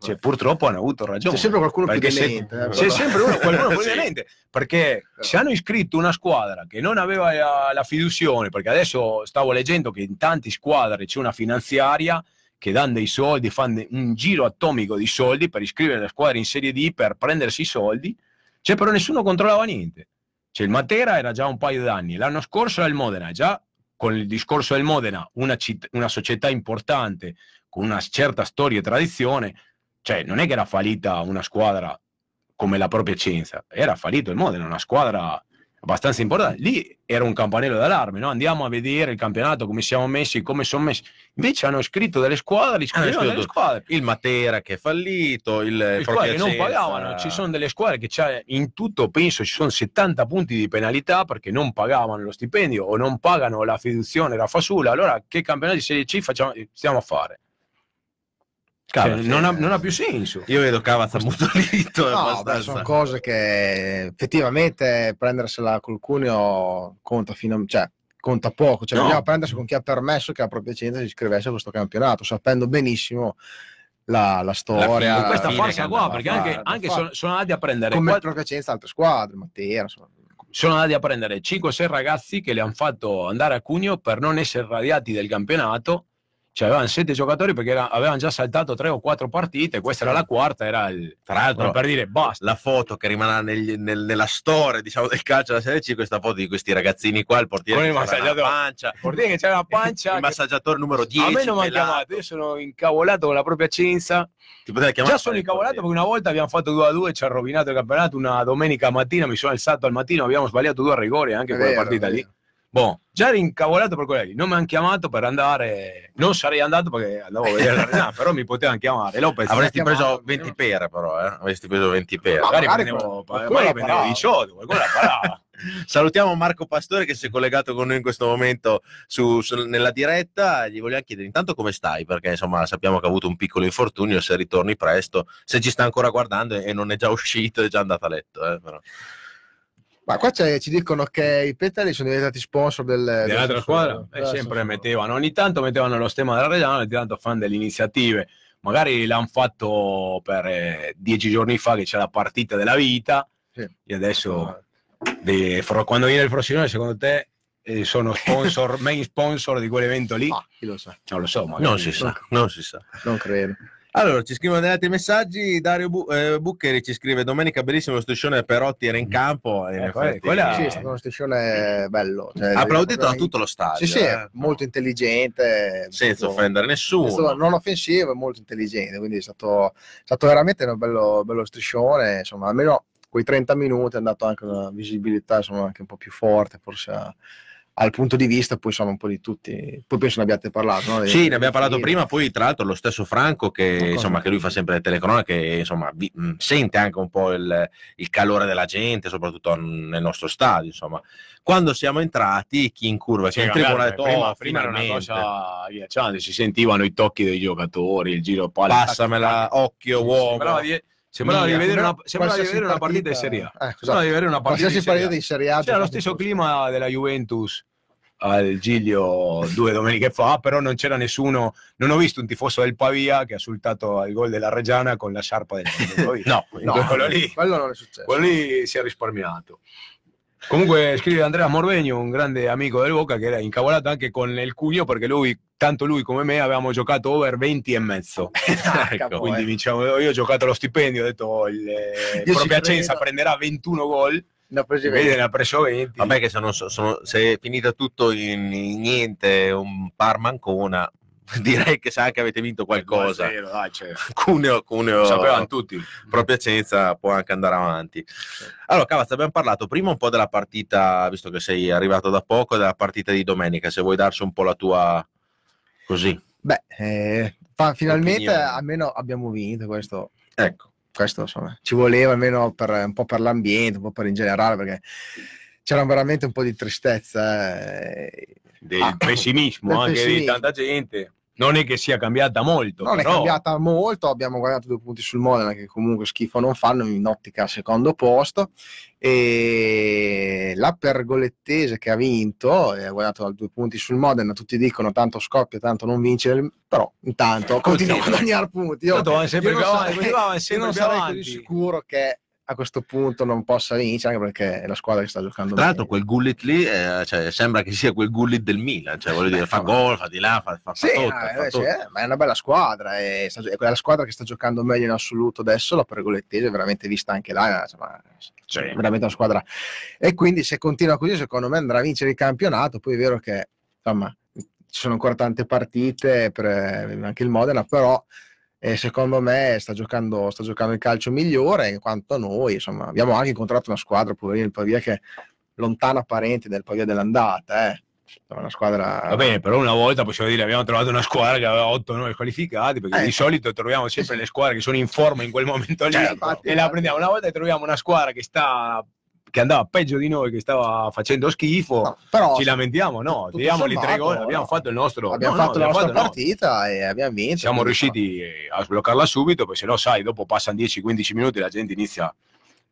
cioè, purtroppo hanno avuto ragione. C'è sempre qualcuno se- demente. eh, c'è sempre uno, qualcuno più Sì. demente, perché se hanno iscritto una squadra che non aveva la, la fiduzione, perché adesso stavo leggendo che in tante squadre c'è una finanziaria che danno dei soldi, fanno un giro atomico di soldi per iscrivere la squadra in Serie D per prendersi i soldi, cioè però nessuno controllava niente. Cioè il Matera era già un paio d'anni, l'anno scorso era il Modena, già con il discorso del Modena, una, citt- una società importante con una certa storia e tradizione, cioè non è che era fallita una squadra come la propria Piacenza, era fallito il Modena, una squadra abbastanza importante. Lì era un campanello d'allarme, no? andiamo a vedere il campionato, come siamo messi, come sono messi. Invece hanno scritto delle squadre, iscrivevano scritto delle squadre. Il Matera che è fallito, il Le squadre che non pagavano, ci sono delle squadre che c'è in tutto, penso ci sono 70 punti di penalità perché non pagavano lo stipendio o non pagano la fiduzione, la fasula. Allora, che campionato di Serie C facciamo, stiamo a fare? Cioè, Cavolo, non, ha, non ha più senso. Io vedo Cavazza ammutolito. No, beh, sono cose che effettivamente prendersela col cuneo conta fino a, cioè, conta poco. Cioè, No. bisogna prendersi con chi ha permesso che la propria Piacenza si iscrivesse a questo campionato, sapendo benissimo la, la storia. fine, questa che qua, perché anche, fare, anche sono, sono andati a prendere come quattro- propria Piacenza altre squadre, Matera, insomma. sono andati a prendere 5-6 ragazzi che li hanno fatto andare a Cugno per non essere radiati del campionato. Cioè avevano 7 giocatori perché era- avevano già saltato 3 o 4 partite, questa era la quarta, era il, Tra l'altro, per dire basta. la foto che rimarrà negli- nel- nella storia diciamo, del calcio della Serie C, questa foto di questi ragazzini qua, il portiere Con il che c'era la massaggiatore. pancia, Portiere che c'era la pancia. il che- massaggiatore numero 10. a me non mi hanno pelato. chiamato, io sono incavolato con la propria chiamare Già sono il incavolato perché una volta abbiamo fatto 2 a 2, ci ha rovinato il campionato. Una domenica mattina mi sono alzato al mattino, abbiamo sbagliato due rigori anche È quella vero, partita lì. Boh, già ero incavolato per quelli lì. Non mi hanno chiamato per andare, non sarei andato perché andavo a vedere l'Arena, però mi potevano chiamare. Lopez, Avresti preso sì. 20 pere però, eh? avresti preso 20 pere. No, magari magari prendevo, qualcuno magari la prendevo parava. 18, qualcuno la parava. Salutiamo Marco Pastore che si è collegato con noi in questo momento su- su- nella diretta. Gli vogliamo chiedere intanto come stai, perché insomma sappiamo che ha avuto un piccolo infortunio. Se ritorni presto, se ci sta ancora guardando e non è già uscito, è già andato a letto. eh, però. Ma qua c'è- ci dicono che i Petali sono diventati sponsor del, dell'altra del squadra Sassuolo. eh, sempre mettevano ogni tanto mettevano lo stemma della Reggiana ogni tanto fan delle iniziative magari l'hanno fatto per eh, dieci giorni fa che c'è la partita della vita Sì. e adesso de- fro- quando viene il Frosinone secondo te eh, sono sponsor main sponsor di quell'evento lì Ma chi lo sa, non lo so magari. Non si sa, non si sa. non credo. Allora, ci scrivono degli altri messaggi. Dario Bu- eh, Buccheri ci scrive: Domenica bellissimo lo striscione Perotti era in campo. E Eh, effetti- quella- Sì, è stato uno striscione bello. Cioè, applaudito da tutto lo stadio. Sì, sì, eh. molto intelligente. senza proprio- offendere è nessuno. stato non offensivo e molto intelligente, quindi è stato, è stato veramente un bello, bello striscione, insomma, almeno quei 30 minuti ha dato anche una visibilità insomma, anche un po' più forte, forse a- al punto di vista, poi insomma un po' di tutti, poi penso ne abbiate parlato. No? Sì, ne abbiamo parlato Sì. prima, poi tra l'altro lo stesso Franco che, insomma, che lui fa sempre le telecronache, che insomma, vi- mh, sente anche un po' il, il calore della gente, soprattutto nel nostro stadio. Insomma. Quando siamo entrati, chi in curva, Sì, in tribuna ha detto, prima, "Oh, prima era una cosa agghiacciante, si sentivano i tocchi dei giocatori, il giro palla. passamela, occhio, uomo. Sembrava di, sembrava di vedere una, sembrava di vedere una partita di Serie A. Eh, esatto. Sembrava di vedere una partita Qualsiasi di Serie A. partita di Serie A. C'era lo stesso corso. clima della Juventus al Giglio due domeniche fa, però non c'era nessuno, non ho visto un tifoso del Pavia che ha sultato al gol della Reggiana con la sciarpa del. No, No, quello lì, quello non è successo. quello lì si è risparmiato. Comunque scrive Andrea Morvegno, un grande amico del Boca che era incavolato anche con il Cugno perché lui, tanto lui come me, avevamo giocato over 20 e mezzo. Ecco, Quindi eh. diciamo, io ho giocato lo stipendio, ho detto il eh, Io ci Propiacenza prenderà 21 gol, Ne ho presi vede 20. ne ha preso 20. Vabbè che se, non so- sono- se è finita tutto in, in niente, un Parma Ancona, direi che sa che avete vinto qualcosa. 2-0, dai, cioè, Cuneo, Cuneo lo sapevano tutti. proprio Piacenza può anche andare avanti. Allora, Cavaz, abbiamo parlato prima un po' della partita, visto che sei arrivato da poco, della partita di domenica, se vuoi darci un po' la tua così. Beh, eh, fa- finalmente Opinione. almeno abbiamo vinto questo. Ecco. questo insomma ci voleva almeno per, un po' per l'ambiente, un po' per in generale, perché c'era veramente un po' di tristezza. eh. Del Ah, pessimismo del anche di pessimismo. tanta gente. Non è che sia cambiata molto, Non è però cambiata molto, abbiamo guadagnato due punti sul Modena che comunque schifo non fanno in ottica al secondo posto. E la Pergolettese che ha vinto e ha guadagnato due punti sul Modena, tutti dicono tanto scoppia, tanto non vince, però intanto continua a guadagnare punti. Io, Tanto sempre io non sarei- io non sarei così sicuro che a questo punto non possa vincere, anche perché è la squadra che sta giocando Tra l'altro quel Gullit lì, eh, cioè, sembra che sia quel Gullit del Milan, cioè voglio dire, fa gol, fa di là, fa, fa, fa Sì, tutto, eh, fa sì, tutto. eh, ma è una bella squadra, è, è quella squadra che sta giocando meglio in assoluto adesso, la Pergolettese, è veramente vista anche là, insomma, Sì. è veramente una squadra. E quindi se continua così, secondo me andrà a vincere il campionato, poi è vero che insomma, ci sono ancora tante partite per eh, anche il Modena, però eh, secondo me sta giocando, sta giocando il calcio migliore, in quanto noi, insomma, abbiamo anche incontrato una squadra, poverino il Pavia, che è lontana parente del Pavia dell'andata, eh. Una squadra... Va bene, però una volta possiamo dire abbiamo trovato una squadra che aveva 8 9 qualificati, perché Eh. di solito troviamo sempre le squadre che sono in forma in quel momento lì infatti- e la prendiamo. Una volta troviamo una squadra che sta che andava peggio di noi, che stava facendo schifo. No, però Ci lamentiamo, no, tutto tiriamoli tre gol, no. abbiamo fatto il nostro abbiamo no, no, fatto la abbiamo nostra fatto partita e abbiamo vinto. Siamo riusciti a sbloccarla subito, perché se no, sai, dopo passano 10-15 minuti e la gente inizia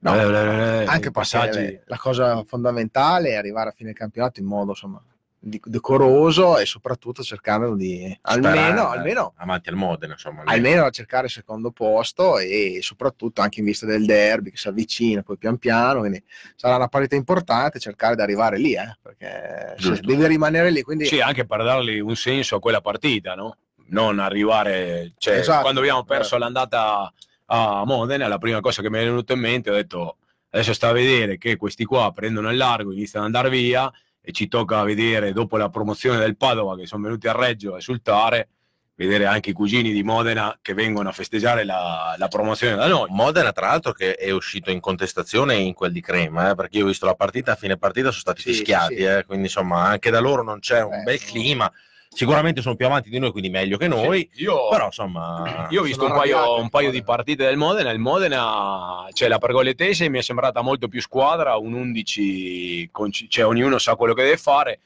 No, Eh, eh, eh, anche passaggi. perché la cosa fondamentale è arrivare a fine campionato in modo insomma decoroso e soprattutto cercando di almeno, Sperare, almeno, avanti al Modena, insomma. almeno a cercare il secondo posto e soprattutto anche in vista del derby che si avvicina poi pian piano quindi sarà una partita importante cercare di arrivare lì eh, perché devi rimanere lì quindi Sì, anche per dargli un senso a quella partita, no? Non arrivare, cioè, Esatto. quando abbiamo perso l'andata a Modena, la prima cosa che mi è venuta in mente, ho detto, adesso sta a vedere che questi qua prendono il largo, iniziano ad andare via e ci tocca vedere dopo la promozione del Padova che sono venuti a Reggio a esultare, vedere anche i cugini di Modena che vengono a festeggiare la, la promozione da noi. Modena, tra l'altro, che è uscito in contestazione in quel di Crema, eh, perché io ho visto la partita, a fine partita sono stati Sì, fischiati, sì, sì. eh, quindi insomma anche da loro non c'è un Eh, bel no. Sicuramente sono più avanti di noi, quindi meglio che noi, Sì, io, però insomma... Io ho visto un paio, un paio di partite del Modena. Il Modena, cioè la Pergoletese mi è sembrata molto più squadra, un 11, con- cioè ognuno sa quello che deve fare.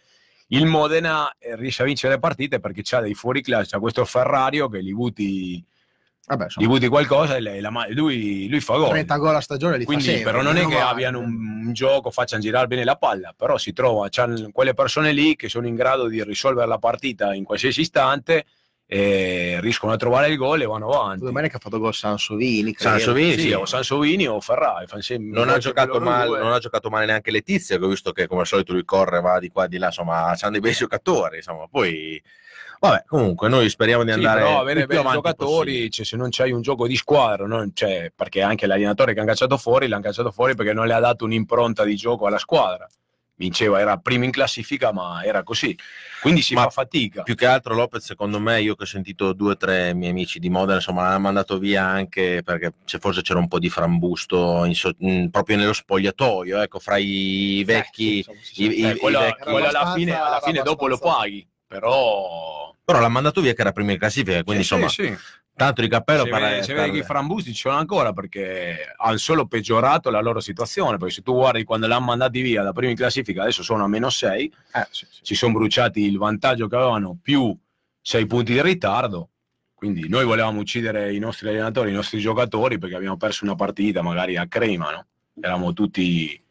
Il Modena eh, riesce a vincere le partite perché c'ha dei fuori classe, c'ha questo Ferrario che gli butti, vabbè gli insomma, butti qualcosa e la- la- lui, lui fa gol. 30 gol a stagione li fa Quindi, sempre, però non è che male. abbiano un, un gioco, facciano girare bene la palla, però si trova, c'hanno quelle persone lì che sono in grado di risolvere la partita in qualsiasi istante e riescono a trovare il gol e vanno avanti. domenica ha fatto gol Sansovini. Sansovini, Sì, sì. o Sansovini o Ferrari. sempre- non ha, giocato male, non ha giocato male neanche Letizia, che ho visto che come al solito lui corre, va di qua e di là, insomma, c'hanno dei bei giocatori, insomma, poi... Vabbè, comunque noi speriamo di Sì, andare però avere più giocatori, cioè, se non c'hai un gioco di squadra, non- cioè, perché anche l'allenatore che hanno cacciato fuori, l'hanno cacciato fuori perché non le ha dato un'impronta di gioco alla squadra. Vinceva, era primo in classifica, ma era così. Quindi si Ma fa fatica. Più che altro Lopez, secondo me, io che ho sentito due o tre miei amici di Modena, insomma, l'hanno mandato via anche perché se forse c'era un po' di frambusto in so- in- proprio nello spogliatoio, ecco, fra i vecchi... Insomma, sì, i- sì. i- Eh, quella, vecchi- quella alla fine, alla fine dopo lo paghi, però... Però l'ha mandato via che era primo in classifica, quindi Sì, insomma, sì, sì. tanto di cappello per se vede che i frambusti ci sono ancora perché hanno solo peggiorato la loro situazione perché se tu guardi quando l'hanno mandati via da prima in classifica adesso sono a meno 6 Eh, si sono bruciati il vantaggio che avevano più 6 punti di ritardo quindi noi volevamo uccidere i nostri allenatori i nostri giocatori perché abbiamo perso una partita magari a crema no? eravamo tutti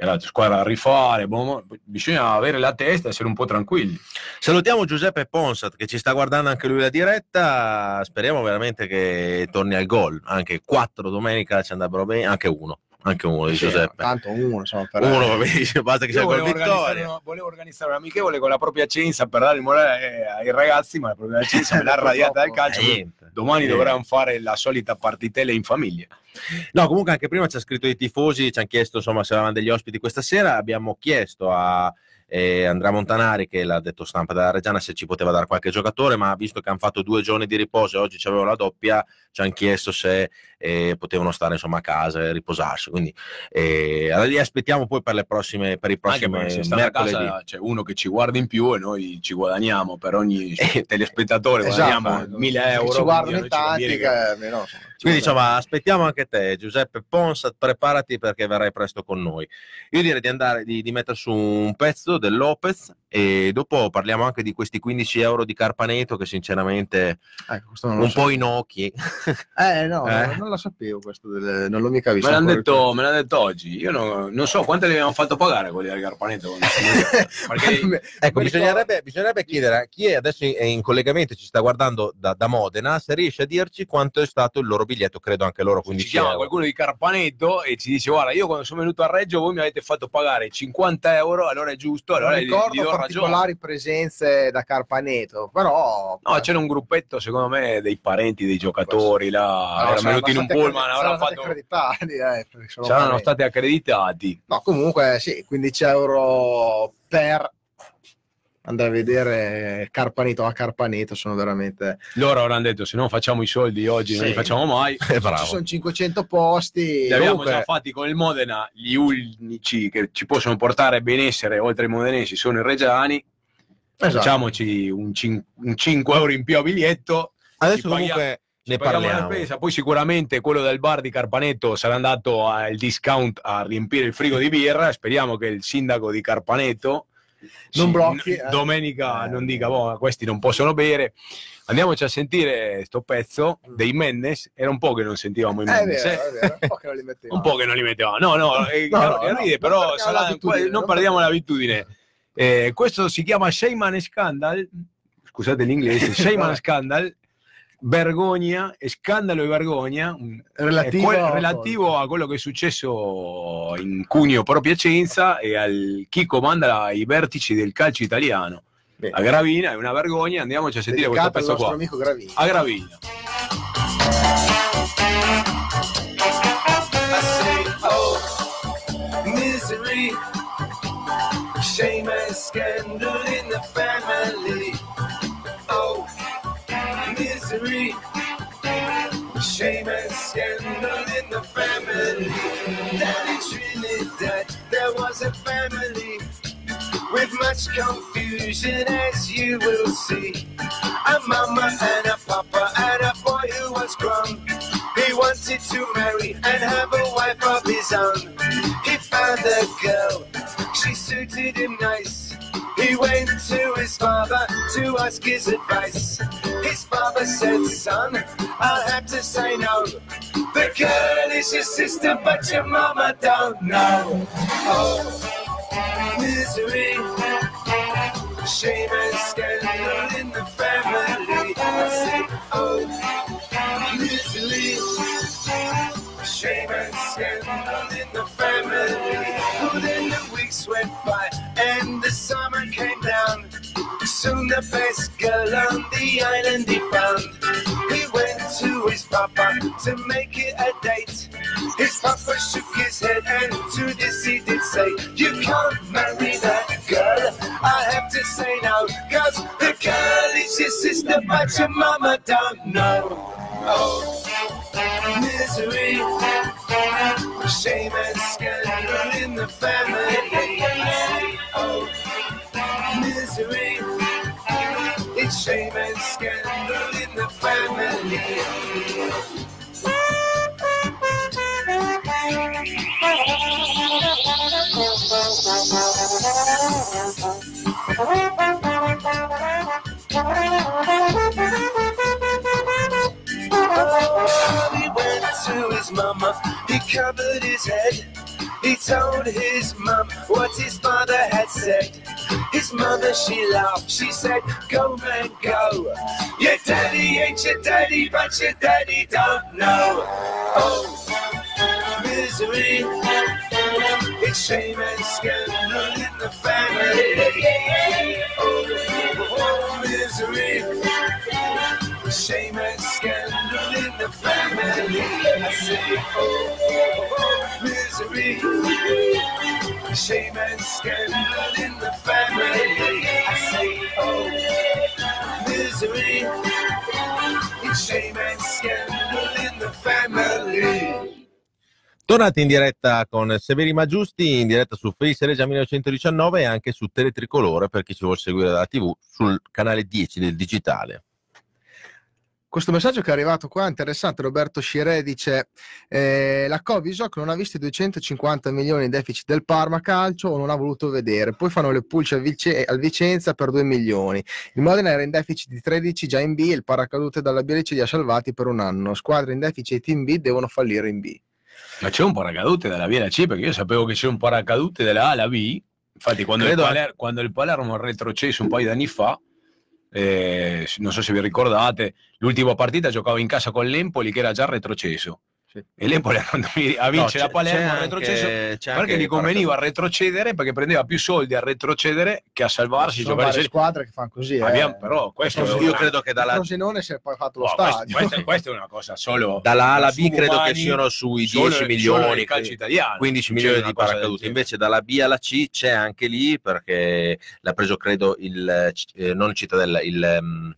e l'altra squadra a rifare, boh, bisogna avere la testa e essere un po' tranquilli. Salutiamo Giuseppe Ponsat che ci sta guardando anche lui la diretta, speriamo veramente che torni al gol, anche quattro domenica ci andrebbero bene, anche uno. Anche uno di Sì, Giuseppe. Tanto uno, insomma, per Uno va benissimo, basta che sia volevo organizzare, vittoria. una, volevo organizzare un amichevole con la propria cenza per dare il morale eh, ai ragazzi, ma la propria cenza me l'ha radiata dal calcio. Domani Eh. dovranno fare la solita partitella in famiglia. No, comunque anche prima ci ha scritto i tifosi, ci hanno chiesto insomma se avevano degli ospiti questa sera, abbiamo chiesto a eh, Andrea Montanari che l'ha detto stampa della Reggiana se ci poteva dare qualche giocatore, ma visto che hanno fatto due giorni di riposo e oggi c'avevo la doppia, ci hanno chiesto se eh, potevano stare insomma a casa e riposarsi. Quindi eh, allora li aspettiamo poi per le prossime per i Anche prossimi perché se stanno a mercoledì. casa c'è uno che ci guarda in più e noi ci guadagniamo per ogni Eh, telespettatore, Esatto, guadagniamo eh, 1000 che euro. Ci guardano quindi in tanti, che, che- ci Quindi insomma aspettiamo anche te Giuseppe Ponsat, preparati perché verrai presto con noi. Io direi di andare di, di mettere su un pezzo del Lopez e dopo parliamo anche di questi 15 euro di Carpaneto che sinceramente Ecco, un so. po' inocchi. Eh, no, Eh? non lo sapevo questo, del- non l'ho mica visto. Me l'hanno detto, me l'hanno detto oggi. Io non, non so quante le abbiamo fatto pagare quelli del venuti. Perché Ecco, bisognerebbe, bisognerebbe chiedere a chi è adesso è in collegamento e ci sta guardando da, da Modena se riesce a dirci quanto è stato il loro biglietto, credo anche loro ci 15 chiama euro. qualcuno di Carpaneto e ci dice: Guarda, io quando sono venuto a Reggio, voi mi avete fatto pagare 50 euro, allora è giusto, allora non ricordo do ragione. particolari presenze da Carpaneto, però... No, c'era un gruppetto, secondo me, dei parenti dei giocatori là. No, erano venuti in un pullman, avranno fatto. accreditati, eh, Saranno stati accreditati. No, comunque sì, 15 euro per andare a vedere Carpaneto a Carpaneto sono veramente... Loro avranno detto: se non facciamo i soldi oggi, non Sì. li facciamo mai. Eh, bravo. Ci sono 500 posti. Li abbiamo comunque- già fatti con il Modena, gli unici che ci possono portare benessere oltre ai modenesi sono i reggiani. Esatto. Facciamoci un, cin- un 5 euro in più a biglietto. Adesso paghiamo- comunque ne paghiamo la parliamo. spesa. Poi sicuramente quello del bar di Carpaneto sarà andato al discount a riempire il frigo di birra. Speriamo che il sindaco di Carpaneto Non blocchi, eh. domenica Eh. non dica boh, questi non possono bere. Andiamoci a sentire sto pezzo dei Mendes. Era un po' che non sentivamo i È Mendes. vero, eh. vero, un po' che non li mettevamo. Un po' che non li mettevamo. No, no, eh, No, no, no, ride, non però sarà- non non perdiamo l'abitudine. Eh, questo si chiama Shayman Scandal. Scusate l'inglese, Shayman Scandal. Vergogna, e scandalo e vergogna, un- Relativo quel- a- relativo a quello che è successo in Cugno pro Piacenza e al chi comanda i vertici del calcio italiano. Bene. A Gravina è una vergogna, andiamoci a sentire questo Dedicato al pezzo qua. amico Gravini. A Gravina. Oh, shame and scandal in the family. Scandal in the family. Down in Trinidad, there was a family with much confusion, as you will see. A mama and a papa and a boy who was grown. He wanted to marry and have a wife of his own. He found a girl, she suited him nice. He went to his father to ask his advice. His father said, Son, I'll have to say no. The girl is your sister, but your mama don't know. Oh, misery, shame and scandal in the family. I say, oh, misery, shame and scandal in the family. Oh, then the weeks went by and the summer. Soon the best girl on the island he found. He went to his papa to make it a date. His papa shook his head and to this he did say, You can't marry that girl. I have to say no, cause the girl is your sister, but your mama don't know. Oh, misery, shame and scandal in the family. Oh, misery, shame and scandal in the family. Oh, He went to his mama, he covered his head. He He told his mum what his father had said. His mother, she laughed. She said, Go, man, go. Your daddy ain't your daddy, but your daddy don't know. Oh, misery. It's shame and scandal in the family. Oh, misery. Shame and scandal in the family. I say, oh, oh, misery. Shame and scandal in the family. I say, oh, misery. Shame and scandal in the family. Tornati in diretta con Severi Maggiusti, in diretta su Face Regia 1919 e anche su Teletricolore per chi ci vuole seguire dalla TV sul canale 10 del digitale. Questo messaggio che è arrivato qua è interessante. Roberto Scire dice: eh, La Covisoc non ha visto i 250 milioni di deficit del Parma Calcio o non ha voluto vedere. Poi fanno le pulce al, Vice- al Vicenza per 2 milioni. Il Modena era in deficit di 13 già in B il paracadute dalla Bielice li ha salvati per un anno. Squadre in deficit in B devono fallire in B. Ma c'è un paracadute dalla B alla C perché io sapevo che c'è un paracadute dalla A alla B. Infatti, quando, il, Credo- Paler- quando il Palermo retrocesso un paio di anni fa, eh, non so se vi ricordate, l'ultima partita giocava in casa con l'Empoli che era già retrocesso. Sì. E l'Empoli a vincere a Palermo a retrocesso perché gli conveniva retrocedere perché prendeva più soldi a retrocedere che a salvarsi. Ci sono varie squadre che fanno così. Eh. Abbiamo- però questo è Io una- credo che dalla, Frosinone si è poi fatto lo No, stadio. questo- questa è una cosa solo dalla A alla B credo che subumani, siano sui solo- 10 solo milioni, calcio italiano. 15 Non c'è milioni di paracaduti. Invece dalla B alla C c'è anche lì perché l'ha preso credo il eh, non Cittadella, il ehm,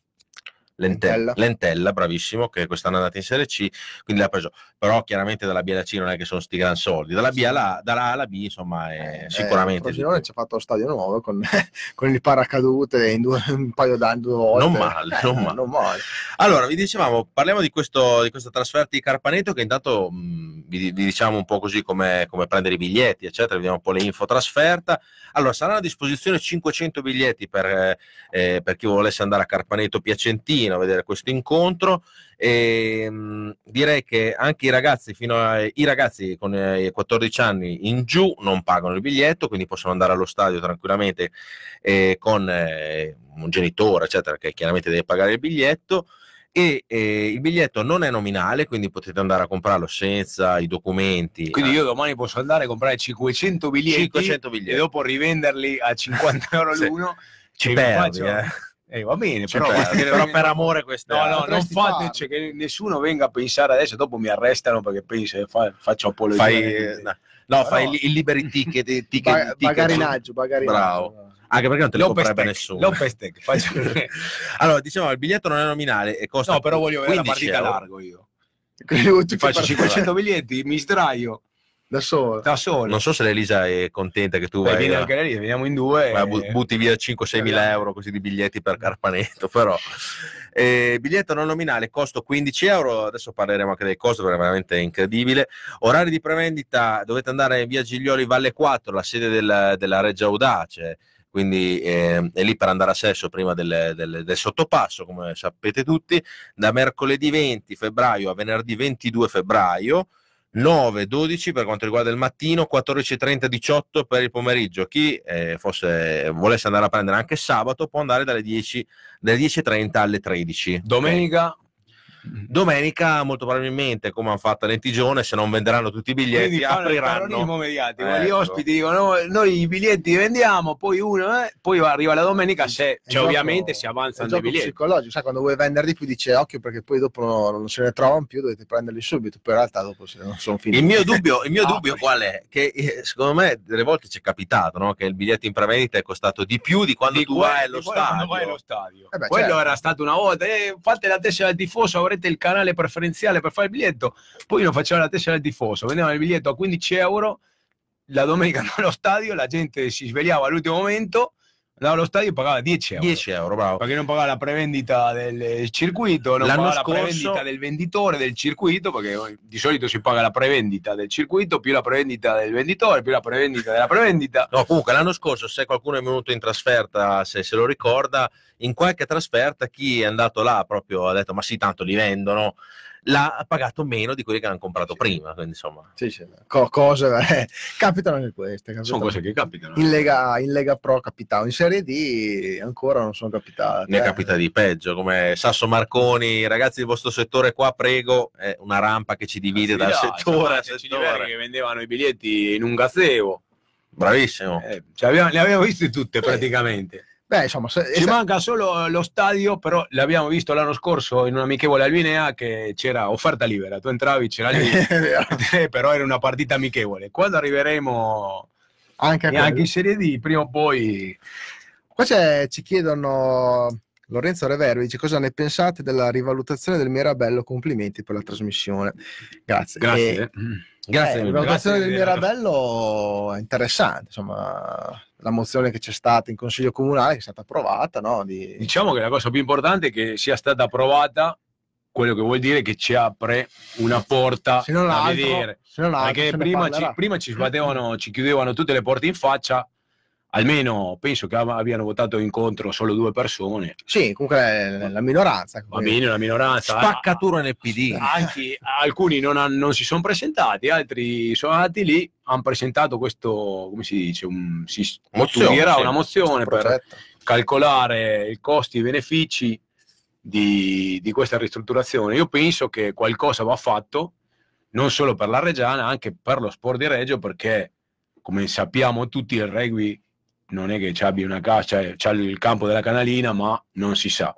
Lentella. Lentella. Lentella, bravissimo, che quest'anno è andato in Serie C, quindi l'ha preso. Però chiaramente dalla B alla C non è che sono sti gran soldi. Dalla, B alla, dalla A alla B, insomma, è Eh, sicuramente... Frosinone ci ha fatto lo stadio nuovo con, con il paracadute in due, un paio d'anni, due volte. Non male, Eh, non male. non male. Allora, vi dicevamo, parliamo di, questo, di questa trasferta di Carpaneto che intanto mh, vi, vi diciamo un po' così come, come prendere i biglietti, eccetera, vediamo un po' le info trasferta. Allora, saranno a disposizione 500 biglietti per, eh, eh, per chi volesse andare a Carpaneto Piacentino a vedere questo incontro. E, mh, direi che anche i ragazzi, fino ai i ragazzi con eh, i 14 anni in giù non pagano il biglietto, quindi possono andare allo stadio tranquillamente eh, con eh, un genitore, eccetera, che chiaramente deve pagare il biglietto e eh, il biglietto non è nominale, quindi potete andare a comprarlo senza i documenti. Quindi io domani posso andare a comprare 500 biglietti 500 e biglietti. dopo rivenderli a 50 euro Sì. l'uno. ci mi perdi, faccio- eh. Eh, va bene, Ci però, però per amore questo No, no, non Potresti fate, farlo. cioè, che nessuno venga a pensare adesso, dopo mi arrestano perché penso, fa- faccio apologia. fai, eh, no, no, fai il, liberi ticket, ticket, ticket bagarinaggio, bagarinaggio. Bravo. anche perché non te lo comprerebbe nessuno. Lopez Tech, faccio- Allora, diciamo, il biglietto non è nominale e costa No, però voglio vedere la 15 partita euro. largo io. Ti faccio per- 500 biglietti, mi sdraio da solo. da solo. Non so se l'Elisa è contenta che tu Beh, vai vieni anche lei, veniamo in due. ma e- bu- butti via 5-6 mila euro così di biglietti per Carpaneto però eh, biglietto non nominale costo 15 euro adesso parleremo anche del costo perché è veramente incredibile orari di prevendita dovete andare in via Giglioli Valle 4 la sede del- della Reggia Audace quindi eh, è lì per andare a Sesso prima del, del- del sottopasso come sapete tutti da mercoledì 20 febbraio a venerdì 22 febbraio 9, 12 per quanto riguarda il mattino, 14, 30, 18 per il pomeriggio. Chi eh, fosse, volesse andare a prendere anche sabato può andare dalle 10, dalle 10.30 alle 13. Domenica, Domenica, molto probabilmente, come hanno fatto a Lentigione, se non venderanno tutti i biglietti, quindi apriranno. mediatico. Ecco. Gli ospiti dicono: Noi i biglietti li vendiamo, poi uno, eh, poi arriva la domenica. Se, cioè, ovviamente si avanzano gioco biglietti. psicologico, sai, quando vuoi venderli più dice occhio perché poi dopo no- non se ne trovano più, dovete prenderli subito, poi in realtà dopo se non sono finiti. Il mio dubbio, il mio Ah, dubbio qual è? Che eh, secondo me delle volte ci è capitato no? che il biglietto in prevendita è costato di più di quando Di tu vai di allo stadio. vai allo stadio. Eh beh, Quello certo. era stato una volta. eh, fate la tessera del tifoso, avrete il canale preferenziale per fare il biglietto. Poi non facevano la tessera del tifoso, vendevano il biglietto a 15 euro. La domenica allo stadio, la gente si svegliava all'ultimo momento, andava allo stadio e pagava 10 euro. 10 euro, bravo. Perché non pagava la prevendita del circuito, non L'anno pagava la scorso- prevendita del venditore del circuito, perché di solito si paga la prevendita del circuito, più la prevendita del venditore, più la prevendita della prevendita. No, comunque l'anno scorso, se qualcuno è venuto in trasferta, se se lo ricorda, in qualche trasferta chi è andato là proprio ha detto ma sì, tanto li vendono l'ha pagato meno di quelli che hanno comprato prima. Quindi, insomma, Sì, sì, co- cose, eh, capitano anche queste. capitano. Sono cose che capitano. In Lega, in Lega Pro capitavo, in Serie D ancora non sono capitate. ne eh. capita di peggio, come Sasso Marconi, ragazzi del vostro settore qua, prego, è una rampa che ci divide Sì, dal dai, settore a settore. che vendevano i biglietti in un gazebo. Bravissimo. Eh, cioè, abbiamo- le abbiamo viste tutte praticamente. Beh, insomma, se- Ci se- manca solo lo stadio, però l'abbiamo visto l'anno scorso in un amichevole Albinea che c'era offerta libera, tu entravi, c'era lì, però era una partita amichevole. Quando arriveremo anche, anche in Serie D, prima o poi... Qua ci chiedono Lorenzo Revero dice cosa ne pensate della rivalutazione del Mirabello complimenti per la trasmissione grazie Grazie. E- eh. Grazie Eh, la mille. valutazione Grazie del. Mirabello è interessante, insomma, la mozione che c'è stata in Consiglio Comunale che è stata approvata, no? Di... Diciamo che la cosa più importante è che sia stata approvata, quello che vuol dire che ci apre una porta Se non da vedere. se non altro, Perché prima ci, prima ci sbattevano, ci chiudevano tutte le porte in faccia, almeno penso che abbiano votato incontro solo due persone. Sì, comunque è la minoranza. Va bene, la minoranza. Spaccatura nel PD. Anche, alcuni non, han- non si sono presentati, altri sono andati lì, hanno presentato questo, come si dice, un, si Mozione, sì. una mozione per calcolare i costi e i benefici di, di questa ristrutturazione. Io penso che qualcosa va fatto, non solo per la Reggiana, anche per lo sport di Reggio, perché come sappiamo tutti il rugby non è che abbia una casa, cioè, c'ha il campo della canalina, ma non si sa.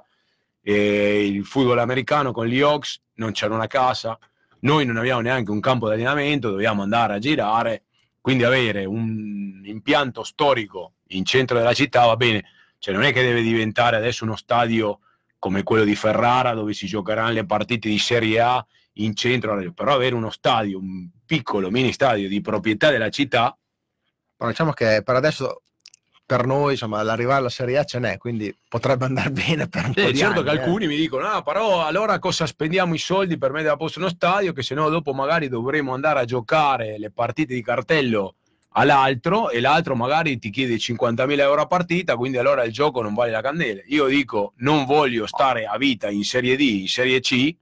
E il football americano con gli Hawks non c'era una casa, noi non abbiamo neanche un campo di allenamento, dobbiamo andare a girare, quindi avere un impianto storico in centro della città va bene, cioè non è che deve diventare adesso uno stadio come quello di Ferrara dove si giocheranno le partite di Serie A in centro, però avere uno stadio, un piccolo mini stadio di proprietà della città, diciamo che per adesso, per noi, insomma, l'arrivare alla Serie A ce n'è, quindi potrebbe andare bene per po' Eh, di certo anni, che eh. alcuni mi dicono, ah, però allora cosa spendiamo i soldi per mettere a posto uno stadio? Che se no dopo magari dovremo andare a giocare le partite di cartello all'altro e l'altro magari ti chiede 50.000 euro a partita, quindi allora il gioco non vale la candela. Io dico, non voglio stare a vita in Serie D, in Serie C,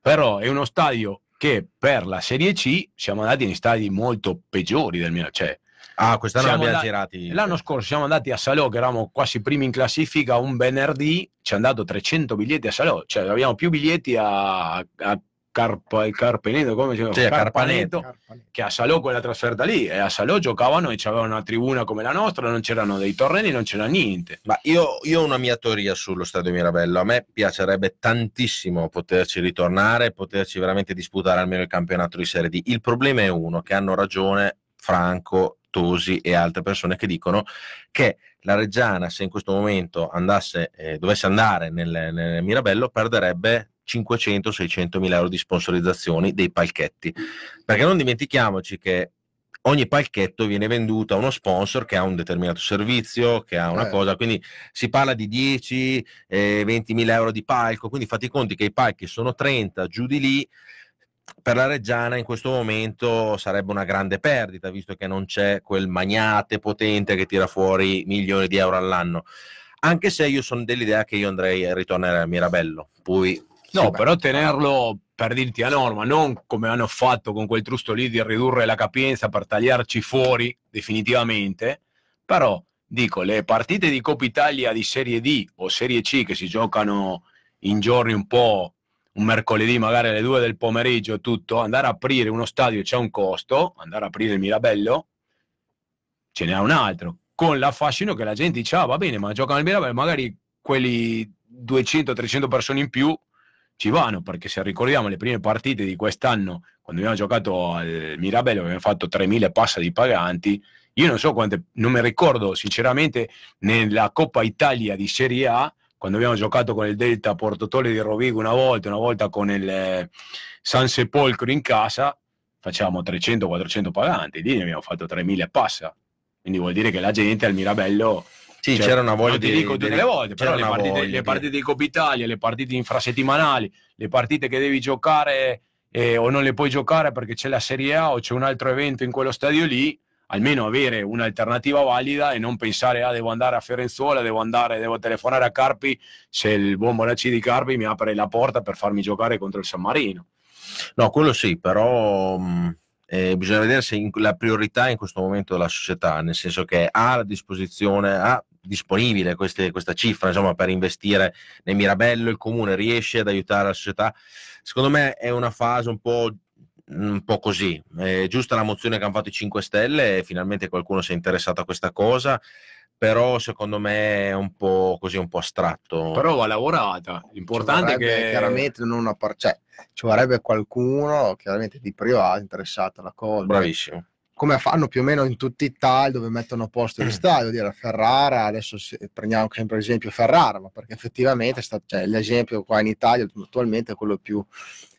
però è uno stadio che per la Serie C siamo andati in stadi molto peggiori del mio... Cioè, Ah, quest'anno Siamo abbiamo andati- girati. L'anno scorso siamo andati a Salò, che eravamo quasi primi in classifica, un venerdì ci hanno dato 300 biglietti a Salò, cioè abbiamo più biglietti a, a Carpa- Carpenedo, come si chiama? Sì, Carpaneto, Carpaneto. che a Salò quella trasferta lì, e a Salò giocavano e c'avevano una tribuna come la nostra, non c'erano dei tornei, non c'era niente. Ma io, io ho una mia teoria sullo stadio Mirabello. A me piacerebbe tantissimo poterci ritornare, poterci veramente disputare almeno il campionato di Serie D. Il problema è uno, che hanno ragione Franco, Tosi e altre persone che dicono che la Reggiana, se in questo momento andasse, eh, dovesse andare nel, nel Mirabello, perderebbe 500-600 mila euro di sponsorizzazioni dei palchetti. Perché non dimentichiamoci che ogni palchetto viene venduto a uno sponsor che ha un determinato servizio, che ha una Eh. cosa, quindi si parla di 10, eh, 20 mila euro di palco, quindi fate i conti che i palchi sono 30, giù di lì, per la Reggiana in questo momento sarebbe una grande perdita, visto che non c'è quel magnate potente che tira fuori milioni di euro all'anno. Anche se io sono dell'idea che io andrei a ritornare a Mirabello, poi No, Sì, beh. però tenerlo per dirti a norma, non come hanno fatto con quel trusto lì di ridurre la capienza per tagliarci fuori definitivamente, però dico, le partite di Coppa Italia di Serie D o Serie C che si giocano in giorni un po' un mercoledì magari alle 2 del pomeriggio e tutto, andare a aprire uno stadio c'è un costo, andare a aprire il Mirabello ce n'è un altro, con l'affascino che la gente dice, ah va bene, ma giocano al Mirabello, magari quelli 200-300 persone in più ci vanno, perché se ricordiamo le prime partite di quest'anno, quando abbiamo giocato al Mirabello, abbiamo fatto 3.000 passa di paganti, io non so quante, non mi ricordo sinceramente nella Coppa Italia di Serie A, quando abbiamo giocato con il Delta Portotole di Rovigo una volta, una volta con il eh, San Sepolcro in casa, facciamo 300-400 paganti, lì ne abbiamo fatto 3.000 passa. Quindi vuol dire che la gente al Mirabello sì, cioè, c'era una voglia non ti di... dico tutte di- le volte, però le partite, le di- partite di Coppa Italia, le partite infrasettimanali, le partite che devi giocare eh, o non le puoi giocare perché c'è la Serie A o c'è un altro evento in quello stadio lì, almeno avere un'alternativa valida e non pensare ah devo andare a Fiorenzuola, devo andare, devo telefonare a Carpi se il buon Bonacci di Carpi mi apre la porta per farmi giocare contro il San Marino. No, quello sì, però mh, eh, bisogna vedere se in- la priorità in questo momento della società, nel senso che ha a disposizione, ha disponibile queste- questa cifra insomma, per investire nel Mirabello, il comune riesce ad aiutare la società. Secondo me è una fase un po', un po' così. È giusta la mozione che hanno fatto i 5 Stelle e finalmente qualcuno si è interessato a questa cosa. Però secondo me è un po' così, un po' astratto. Però va lavorata. L'importante è che chiaramente non una par- cioè, ci vorrebbe qualcuno chiaramente di privato interessato alla cosa Bravissimo. come fanno più o meno in tutta Italia dove mettono a posto gli stadi dire Ferrara adesso se- prendiamo sempre l'esempio Ferrara ma perché effettivamente sta, cioè, l'esempio qua in Italia attualmente è quello più,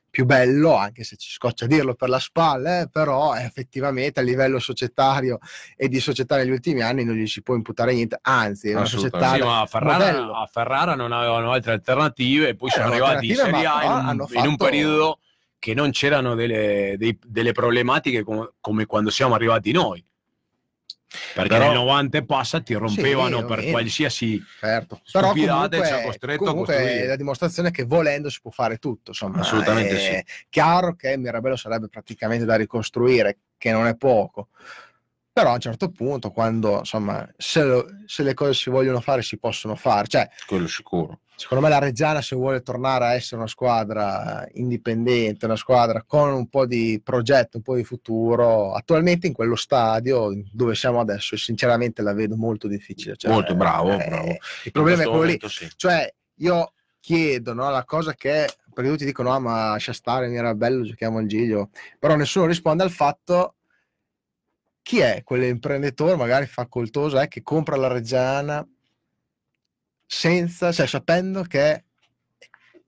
più bello anche se ci scoccia dirlo per la spalla eh, però effettivamente a livello societario e di società negli ultimi anni non gli si può imputare niente anzi è una società Sì, ma a Ferrara, a Ferrara non avevano altre alternative e poi Eh, sono arrivati in Serie A in hanno in un fatto- periodo che non c'erano delle, dei- delle problematiche come, come quando siamo arrivati noi. Perché Però- nel 90 e passa ti rompevano va per bene. qualsiasi certo. Però comunque, ci ha costretto a comunque costruire. è la dimostrazione che volendo si può fare tutto. Insomma, Assolutamente è chiaro che Mirabello sarebbe praticamente da ricostruire, che non è poco. Però a un certo punto, quando insomma, se, lo- se le cose si vogliono fare, si possono fare. Cioè, Quello sicuro. Secondo me la Reggiana, se vuole tornare a essere una squadra indipendente, una squadra con un po' di progetto, un po' di futuro, attualmente in quello stadio dove siamo adesso, sinceramente la vedo molto difficile. Cioè, Molto bravo, eh, bravo. Il problema è quello lì. sì. Cioè, io chiedo, no, la cosa che, perché tutti dicono, ah, ma lascia stare, mi era bello, giochiamo al Giglio, però nessuno risponde al fatto chi è quell'imprenditore, magari facoltoso, eh, che compra la Reggiana senza, cioè sapendo che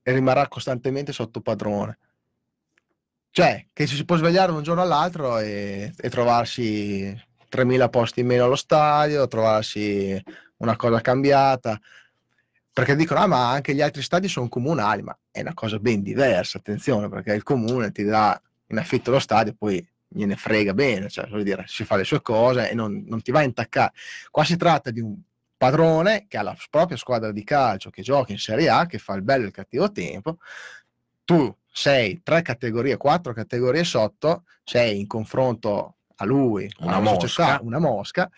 rimarrà costantemente sotto padrone. Cioè, che ci si può svegliare un giorno all'altro e, e trovarsi 3.000 posti in meno allo stadio, trovarsi una cosa cambiata. Perché dicono, ah, ma anche gli altri stadi sono comunali, ma è una cosa ben diversa, attenzione, perché il comune ti dà in affitto lo stadio, poi gliene frega bene, cioè, vuol dire, si fa le sue cose e non, non ti va a intaccare. Qua si tratta di un padrone che ha la propria squadra di calcio, che gioca in Serie A, che fa il bello e il cattivo tempo. Tu sei tre categorie, quattro categorie sotto, sei in confronto a lui, Una mosca. società, una mosca.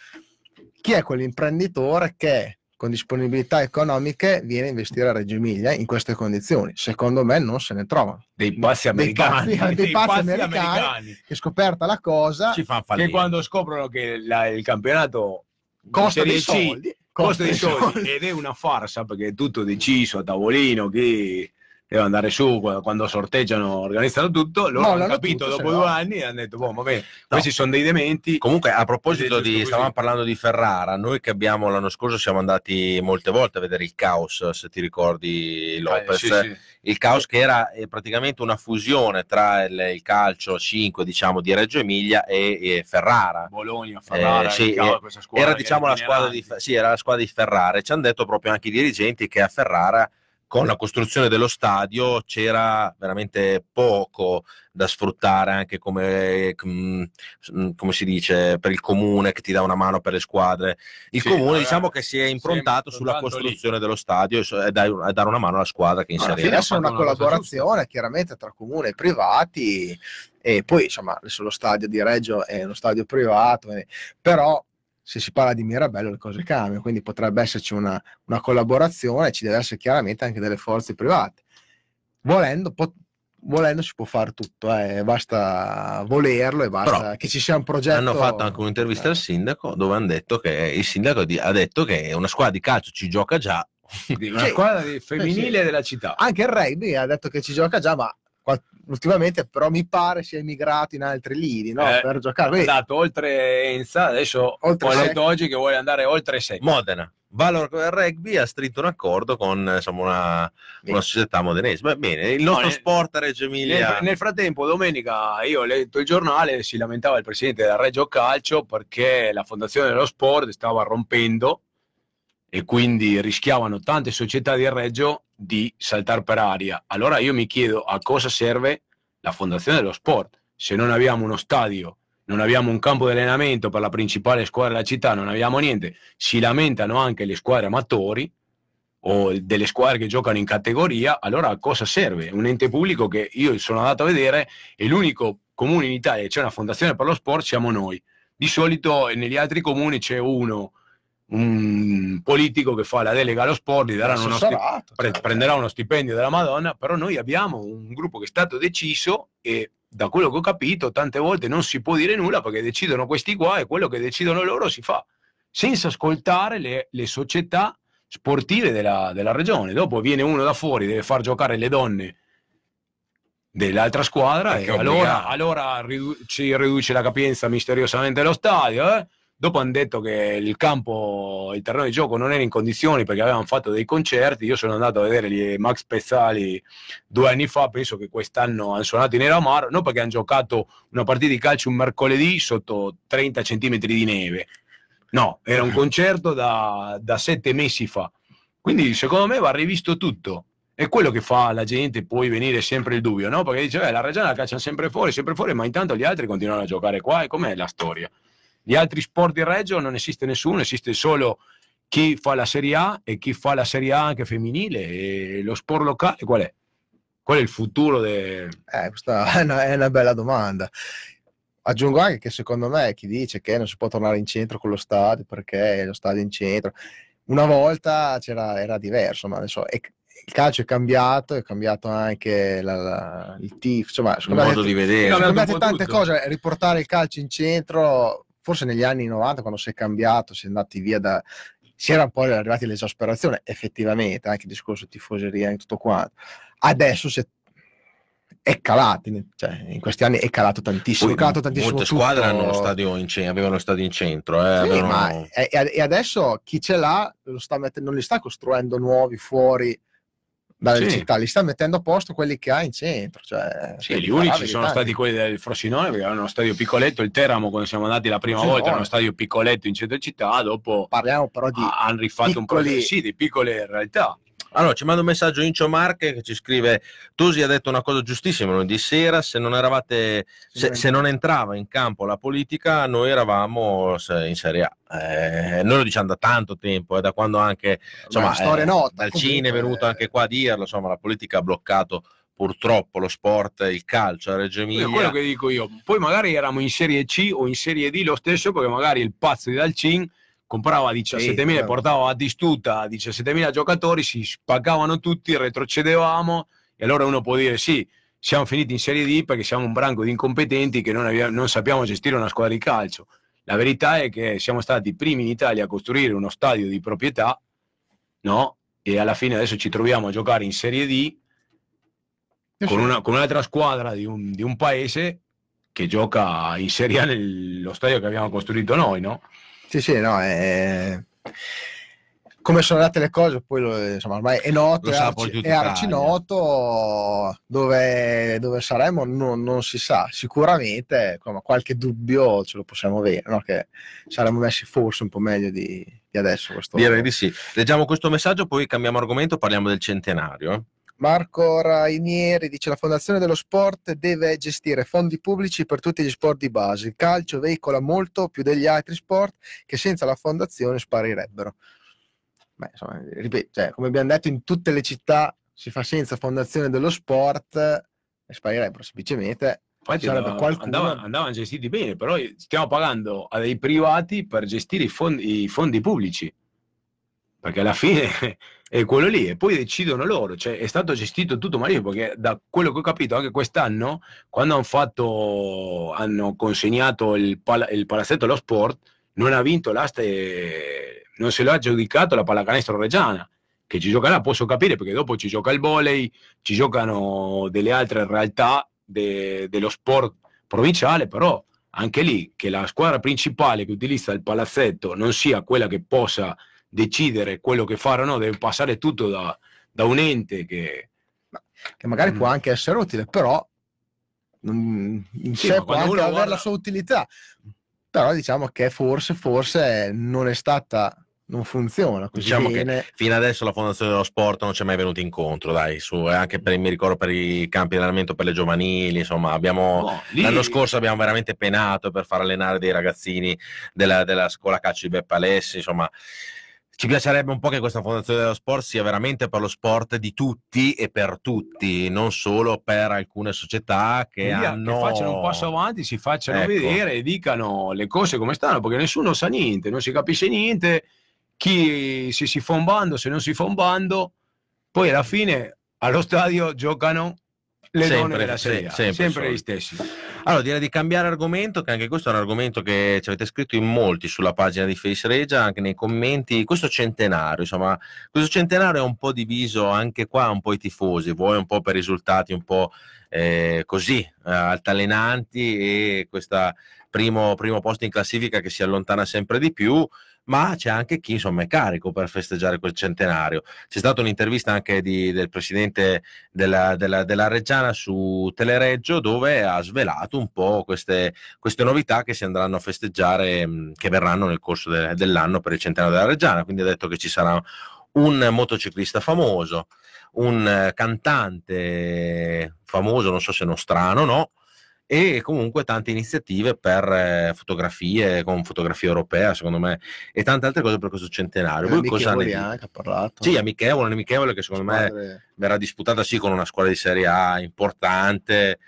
Chi è quell'imprenditore che con disponibilità economiche viene a investire a Reggio Emilia in queste condizioni? Secondo me non se ne trovano. dei pazzi Dei americani. pazzi- dei pazzi americani. Che scoperta la cosa, Ci fanno Che fallire. quando scoprono che la- il campionato costa dei C soldi. Costa dei soldi ed è una farsa perché è tutto deciso a tavolino chi deve andare su quando, sorteggiano organizzano tutto loro hanno Mollano capito tutto, dopo no. due anni e hanno detto boh va bene questi sono dei dementi Comunque, a proposito di, così. stavamo parlando di Ferrara, noi che abbiamo l'anno scorso siamo andati molte volte a vedere il caos, se ti ricordi Lopez, Eh, sì, sì. Il caos che era eh, praticamente una fusione tra il, il calcio 5 diciamo di Reggio Emilia e, e Ferrara. Bologna Ferrara Eh, sì, cavolo, eh, squadra Era diciamo la squadra, di, sì, era la squadra di Ferrara. E ci hanno detto proprio anche i dirigenti che a Ferrara con la costruzione dello stadio c'era veramente poco da sfruttare anche come, mm, come si dice per il comune che ti dà una mano per le squadre il Sì, comune diciamo che si è improntato sempre sulla soltanto lì. costruzione dello stadio e dare una mano alla squadra che in Serie A è una una collaborazione chiaramente tra comune e privati e poi insomma adesso lo stadio di Reggio è uno stadio privato eh, però se si parla di Mirabello le cose cambiano quindi potrebbe esserci una, una collaborazione ci deve essere chiaramente anche delle forze private volendo pot- volendo si può fare tutto eh, basta volerlo e basta Però che ci sia un progetto hanno fatto anche un'intervista al sindaco dove hanno detto che il sindaco di- ha detto che una squadra di calcio ci gioca già una Sì. squadra di- femminile sì. della città anche il rugby ha detto che ci gioca già ma ultimamente però mi pare sia emigrato in altri lidi no? Eh, per giocare è Quindi- andato oltre Enza adesso Oltre ho letto oggi che vuole andare oltre 6 Modena. Valor Rugby ha stretto un accordo con insomma, una, una società modenese. Va bene, il nostro nel- sport a Reggio Nel, Emilia. nel frattempo, domenica, io ho letto il giornale, si lamentava il presidente del Reggio Calcio perché la Fondazione dello Sport stava rompendo e quindi rischiavano tante società di Reggio di saltare per aria. Allora io mi chiedo a cosa serve la Fondazione dello Sport se non abbiamo uno stadio non abbiamo un campo di allenamento per la principale squadra della città, non abbiamo niente, si lamentano anche le squadre amatori o delle squadre che giocano in categoria, allora a cosa serve? Un ente pubblico che io sono andato a vedere è l'unico comune in Italia che c'è una fondazione per lo sport, siamo noi. Di solito negli altri comuni c'è uno, un politico che fa la delega allo sport, gli daranno uno Assessorato, pre- certo. prenderà uno stipendio della Madonna, però noi abbiamo un gruppo che è stato deciso e da quello che ho capito tante volte non si può dire nulla perché decidono questi qua e quello che decidono loro si fa, senza ascoltare le, le società sportive della, della regione. Dopo viene uno da fuori, deve far giocare le donne dell'altra squadra Perché e allora, allora ridu- ci riduce la capienza misteriosamente allo stadio. eh. Dopo hanno detto che il campo, il terreno di gioco non era in condizioni perché avevano fatto dei concerti. Io sono andato a vedere gli Max Pezzali due anni fa, penso che quest'anno hanno suonato in Eramaro, non perché hanno giocato una partita di calcio un mercoledì sotto 30 centimetri di neve. No, era un concerto da, da sette mesi fa. Quindi secondo me va rivisto tutto. È quello che fa la gente poi venire sempre il dubbio, no? Perché dice, "Eh, la regione la cacciano sempre fuori, sempre fuori, ma intanto gli altri continuano a giocare qua e com'è la storia? Gli altri sport di Reggio non esiste nessuno, esiste solo chi fa la Serie A e chi fa la Serie A anche femminile. E lo sport locale qual è? Qual è il futuro de- Eh, questa è una, è una bella domanda. Aggiungo anche che secondo me chi dice che non si può tornare in centro con lo stadio perché lo stadio è in centro, una volta c'era, era diverso, ma adesso è- il calcio è cambiato, è cambiato anche la- la- il TIF, insomma, Il modo di vedere. Cambiate tante tutto. cose, riportare il calcio in centro, forse negli anni 90 quando si è cambiato, si è andati via da... Si era poi arrivati all'esasperazione, effettivamente, anche il discorso tifoseria e tutto quanto. Adesso si è, è calato, in- cioè, in questi anni è calato tantissimo. Poi è calato tantissimo molte tutto. squadre hanno lo stadio in avevano lo stadio in centro. Eh, Sì, avevano- ma e, e adesso chi ce l'ha lo sta mette- non li sta costruendo nuovi fuori dalle Sì. città, li sta mettendo a posto quelli che ha in centro. Cioè, Sì, gli unici sono verità. stati quelli del Frosinone perché avevano uno stadio piccoletto, il Teramo quando siamo andati la prima Sì, volta era uno stadio piccoletto in centro città, dopo Parliamo però di ha- hanno rifatto un po' piccoli- di, sì, di piccole realtà. Allora, ci manda un messaggio Incio Marche che ci scrive: Tosi ha detto una cosa giustissima lunedì sera. Se non eravate, se, se non entrava in campo la politica, noi eravamo in Serie A. Eh, noi lo diciamo da tanto tempo, eh, da quando anche insomma, storia eh, nota, dal Cine è venuto anche qua a dirlo. Insomma, la politica ha bloccato purtroppo lo sport, il calcio a Reggio È quello Emilia. che dico io. Poi magari eravamo in Serie C o in Serie D lo stesso perché magari il pazzo di Dalcin comprava 17.000 e certo. portava a distuta 17.000 giocatori, si spaccavano tutti, retrocedevamo e allora uno può dire sì, siamo finiti in Serie D perché siamo un branco di incompetenti che non, abbiamo- non sappiamo gestire una squadra di calcio. La verità è che siamo stati i primi in Italia a costruire uno stadio di proprietà, no? E alla fine adesso ci troviamo a giocare in Serie D con, una- con un'altra squadra di un, di un paese che gioca in Serie A nello stadio che abbiamo costruito noi, no? Sì, sì, no, è... come sono andate le cose, poi lo- insomma, ormai è noto, è, arci, è arci Italia. noto, dove, dove saremo non, non si sa, sicuramente insomma, qualche dubbio ce lo possiamo avere, no? che saremmo messi forse un po' meglio di, di adesso. Questo... Direi di sì. Leggiamo questo messaggio, poi cambiamo argomento, parliamo del centenario. eh. Marco Rainieri dice la Fondazione dello Sport deve gestire fondi pubblici per tutti gli sport di base. Il calcio veicola molto più degli altri sport che senza la fondazione sparirebbero. Beh, insomma, ripeto, cioè, come abbiamo detto, in tutte le città si fa senza fondazione dello sport e sparirebbero semplicemente. Infatti Sarebbe andava- qualcuno- andava- andavano gestiti bene, però stiamo pagando a dei privati per gestire i fondi, i fondi pubblici. Perché alla fine è quello lì e poi decidono loro. Cioè, è stato gestito tutto malissimo perché da quello che ho capito anche quest'anno, quando hanno fatto, hanno consegnato il, pala- il palazzetto allo sport, non ha vinto l'asta e non se lo ha giudicato la pallacanestro Reggiana che ci giocherà, posso capire perché dopo ci gioca il volley, ci giocano delle altre realtà de- dello sport provinciale, però anche lì che la squadra principale che utilizza il palazzetto non sia quella che possa decidere quello che fare o no, deve passare tutto da, da un ente che... che magari Mm. può anche essere utile, però non- in Sì, sé può anche avere guarda- la sua utilità. Però diciamo che forse, forse non è stata non funziona così Diciamo bene. Fino adesso la Fondazione dello Sport non ci è mai venuta incontro, dai, su, e anche per, mi ricordo per i campi di allenamento per le giovanili, insomma, abbiamo, No, lì- l'anno scorso abbiamo veramente penato per far allenare dei ragazzini della, della scuola calcio di Beppe Alessi, insomma, ci piacerebbe un po' che questa Fondazione dello Sport sia veramente per lo sport di tutti e per tutti, non solo per alcune società che via, hanno... che facciano un passo avanti, si facciano Ecco. vedere e dicano le cose come stanno, perché nessuno sa niente, non si capisce niente, chi se si fa un bando, se non si fa un bando, poi alla fine allo stadio giocano le Sempre, donne della Serie A, sempre sempre, gli stessi. Allora, direi di cambiare argomento, che anche questo è un argomento che ci avete scritto in molti sulla pagina di Face Regia, anche nei commenti. Questo centenario, insomma, questo centenario è un po' diviso anche qua, un po' i tifosi, vuoi un po' per risultati un po' eh, così, eh, altalenanti e questo primo, primo posto in classifica che si allontana sempre di più. Ma c'è anche chi insomma è carico per festeggiare quel centenario. C'è stata un'intervista anche di- del presidente della, della- della Reggiana su Telereggio dove ha svelato un po' queste, queste novità che si andranno a festeggiare, mh, che verranno nel corso de- dell'anno per il centenario della Reggiana. Quindi ha detto che ci sarà un motociclista famoso, un eh, cantante famoso, non so se nostrano o no, e comunque tante iniziative per eh, fotografie, con fotografia europea, secondo me, e tante altre cose per questo centenario. Voi cosa ne dite? anche ha parlato. Sì, amichevole, amichevole che secondo me Squadre- verrà disputata sì con una squadra di Serie A importante.